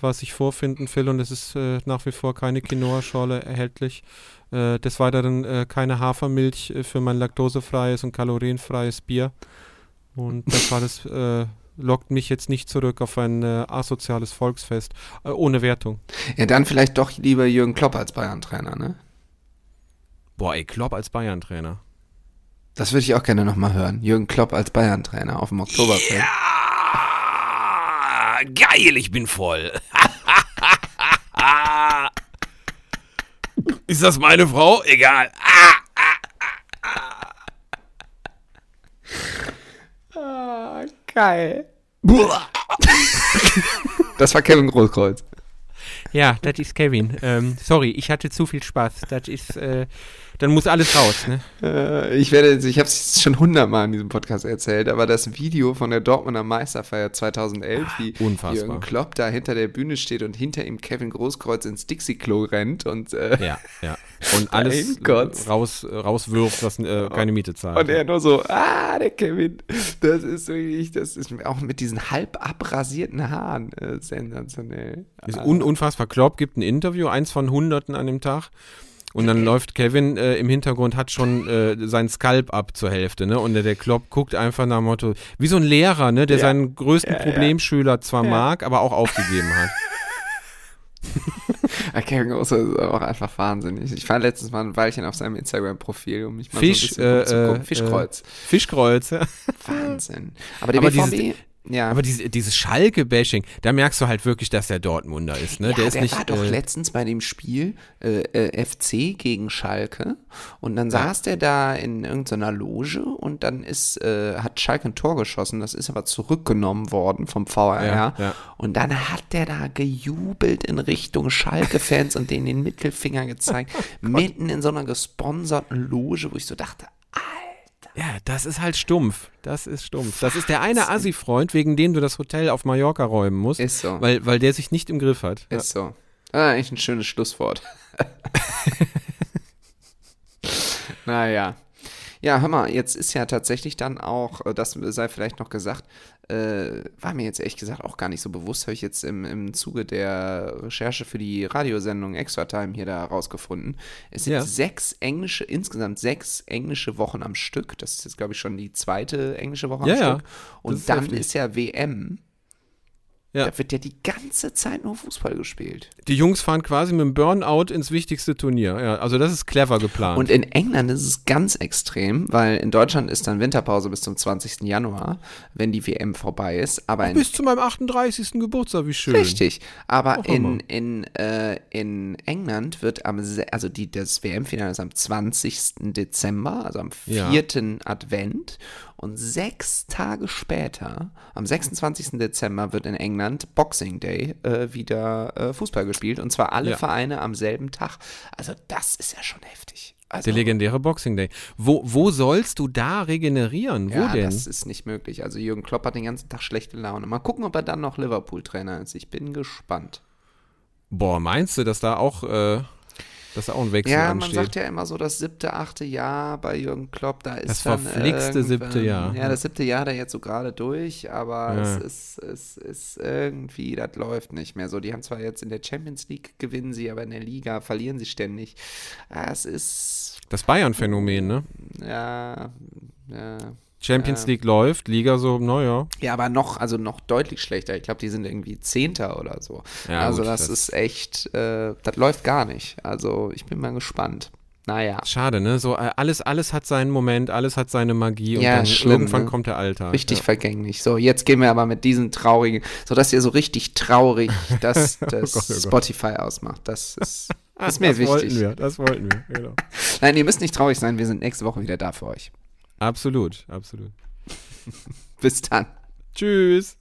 was ich vorfinden will und es ist äh, nach wie vor keine Quinoa-Schorle erhältlich. Äh, des Weiteren äh, keine Hafermilch äh, für mein laktosefreies und kalorienfreies Bier. Und das alles äh, lockt mich jetzt nicht zurück auf ein äh, asoziales Volksfest, äh, ohne Wertung. Ja, dann vielleicht doch lieber Jürgen Klopp als Bayern-Trainer, ne? Boah, ey, Klopp als Bayern-Trainer. Das würde ich auch gerne nochmal hören. Jürgen Klopp als Bayern-Trainer auf dem Oktoberfest. Ah, geil, ich bin voll. Ist das meine Frau? Egal. Ah, Geil. Das war Kevin Großkreuz. Ja, das ist Kevin. Ähm, sorry, ich hatte zu viel Spaß. Das ist, äh, dann muss alles raus, ne? Äh, ich werde, ich habe es schon hundertmal in diesem Podcast erzählt, aber das Video von der Dortmunder Meisterfeier 2011, wie unfassbar. Jürgen Klopp da hinter der Bühne steht und hinter ihm Kevin Großkreuz ins Dixie-Klo rennt und, äh, Ja, ja. Und alles raus, rauswirft, was äh, keine Miete zahlt. und er nur so, ah, der Kevin, das ist wirklich, das ist auch mit diesen halb abrasierten Haaren äh, sensationell. Ist un unfassbar. Klopp gibt ein Interview, eins von Hunderten an dem Tag. Und dann läuft Kevin äh, im Hintergrund, hat schon äh, seinen Skalp ab zur Hälfte, ne? Und der, der Klopp guckt einfach nach dem Motto, wie so ein Lehrer, ne? Der Ja. seinen größten Ja. Problemschüler zwar mag, aber auch aufgegeben hat. Kevin Großkreuz ist auch einfach wahnsinnig. Ich war letztens mal ein Weilchen auf seinem Instagram-Profil, um mich mal Fisch, so ein bisschen äh, äh, Fischkreuz. Fischkreuz, ja. Wahnsinn. Aber der Aber BVB, dieses- ja. Aber diese, dieses Schalke-Bashing, da merkst du halt wirklich, dass der Dortmunder ist, ne? ja, der ist nicht. war doch äh, letztens bei dem Spiel äh, äh, FC gegen Schalke und dann saß der da in irgendeiner Loge und dann ist, äh, hat Schalke ein Tor geschossen, das ist aber zurückgenommen worden vom VRR Ja, ja. und dann hat der da gejubelt in Richtung Schalke-Fans und denen den Mittelfinger gezeigt, mitten in so einer gesponserten Loge, wo ich so dachte, Ja, das ist halt stumpf. Das ist stumpf. Das ist der eine Assi-Freund, wegen dem du das Hotel auf Mallorca räumen musst. Ist so. Weil, weil der sich nicht im Griff hat. Ja. Ist so. Ah, eigentlich ein schönes Schlusswort. naja. Ja, hör mal, jetzt ist ja tatsächlich dann auch, äh, das sei vielleicht noch gesagt, äh, war mir jetzt ehrlich gesagt auch gar nicht so bewusst, habe ich jetzt im, im Zuge der Recherche für die Radiosendung Extra Time hier da rausgefunden. Es sind Ja. sechs englische, insgesamt sechs englische Wochen am Stück. Das ist jetzt, glaube ich, schon die zweite englische Woche am Ja, ja. Stück. Und dann ist ja WM. Ja. Da wird ja die ganze Zeit nur Fußball gespielt. Die Jungs fahren quasi mit dem Burnout ins wichtigste Turnier. Ja, also das ist clever geplant. Und in England ist es ganz extrem, weil in Deutschland ist dann Winterpause bis zum 20. Januar, wenn die WM vorbei ist. Aber Bis zu meinem 38. Geburtstag, wie schön. richtig. Aber in, in, äh, in England wird am, also die, das WM-Finale ist am 20. Dezember, also am Ja. 4. Advent. Und sechs Tage später, am 26. Dezember, wird in England Boxing Day äh, wieder äh, Fußball gespielt. Und zwar alle Ja. Vereine am selben Tag. Also das ist ja schon heftig. Also, Der legendäre Boxing Day. Wo, wo sollst du da regenerieren? Wo ja, denn? das ist nicht möglich. Also Jürgen Klopp hat den ganzen Tag schlechte Laune. Mal gucken, ob er dann noch Liverpool-Trainer ist. Ich bin gespannt. Boah, meinst du, dass da auch, äh, dass da auch ein Wechsel Ja, man ansteht? sagt ja immer so das siebte, achte Jahr bei Jürgen Klopp, da ist Das dann verflixte siebte Jahr. Ja, das siebte Jahr da jetzt so gerade durch, aber Ja. es ist, es ist irgendwie, das läuft nicht mehr so. Die haben zwar jetzt in der Champions League gewinnen sie, aber in der Liga verlieren sie ständig. Es ist, das Bayern-Phänomen, ne? ja, ja. Champions Ja. League läuft, Liga so, naja. Ja, aber noch, also noch deutlich schlechter. Ich glaube, die sind irgendwie Zehnter oder so. Ja, also gut, das, das- ist echt, äh, das läuft gar nicht. Also ich bin mal gespannt. Naja. Schade, ne? So, äh, alles, alles hat seinen Moment, alles hat seine Magie und Ja, dann schlimm, irgendwann ne? kommt der Alltag. Richtig Ja. vergänglich. So, jetzt gehen wir aber mit diesen traurigen, so dass ihr so richtig traurig das, das Gott, oh Gott. Spotify ausmacht. Das ist, das ist mir das wollten wichtig. wir, das wollten wir, genau. Nein, ihr müsst nicht traurig sein. Wir sind nächste Woche wieder da für euch. Absolut, absolut. Bis dann. Tschüss.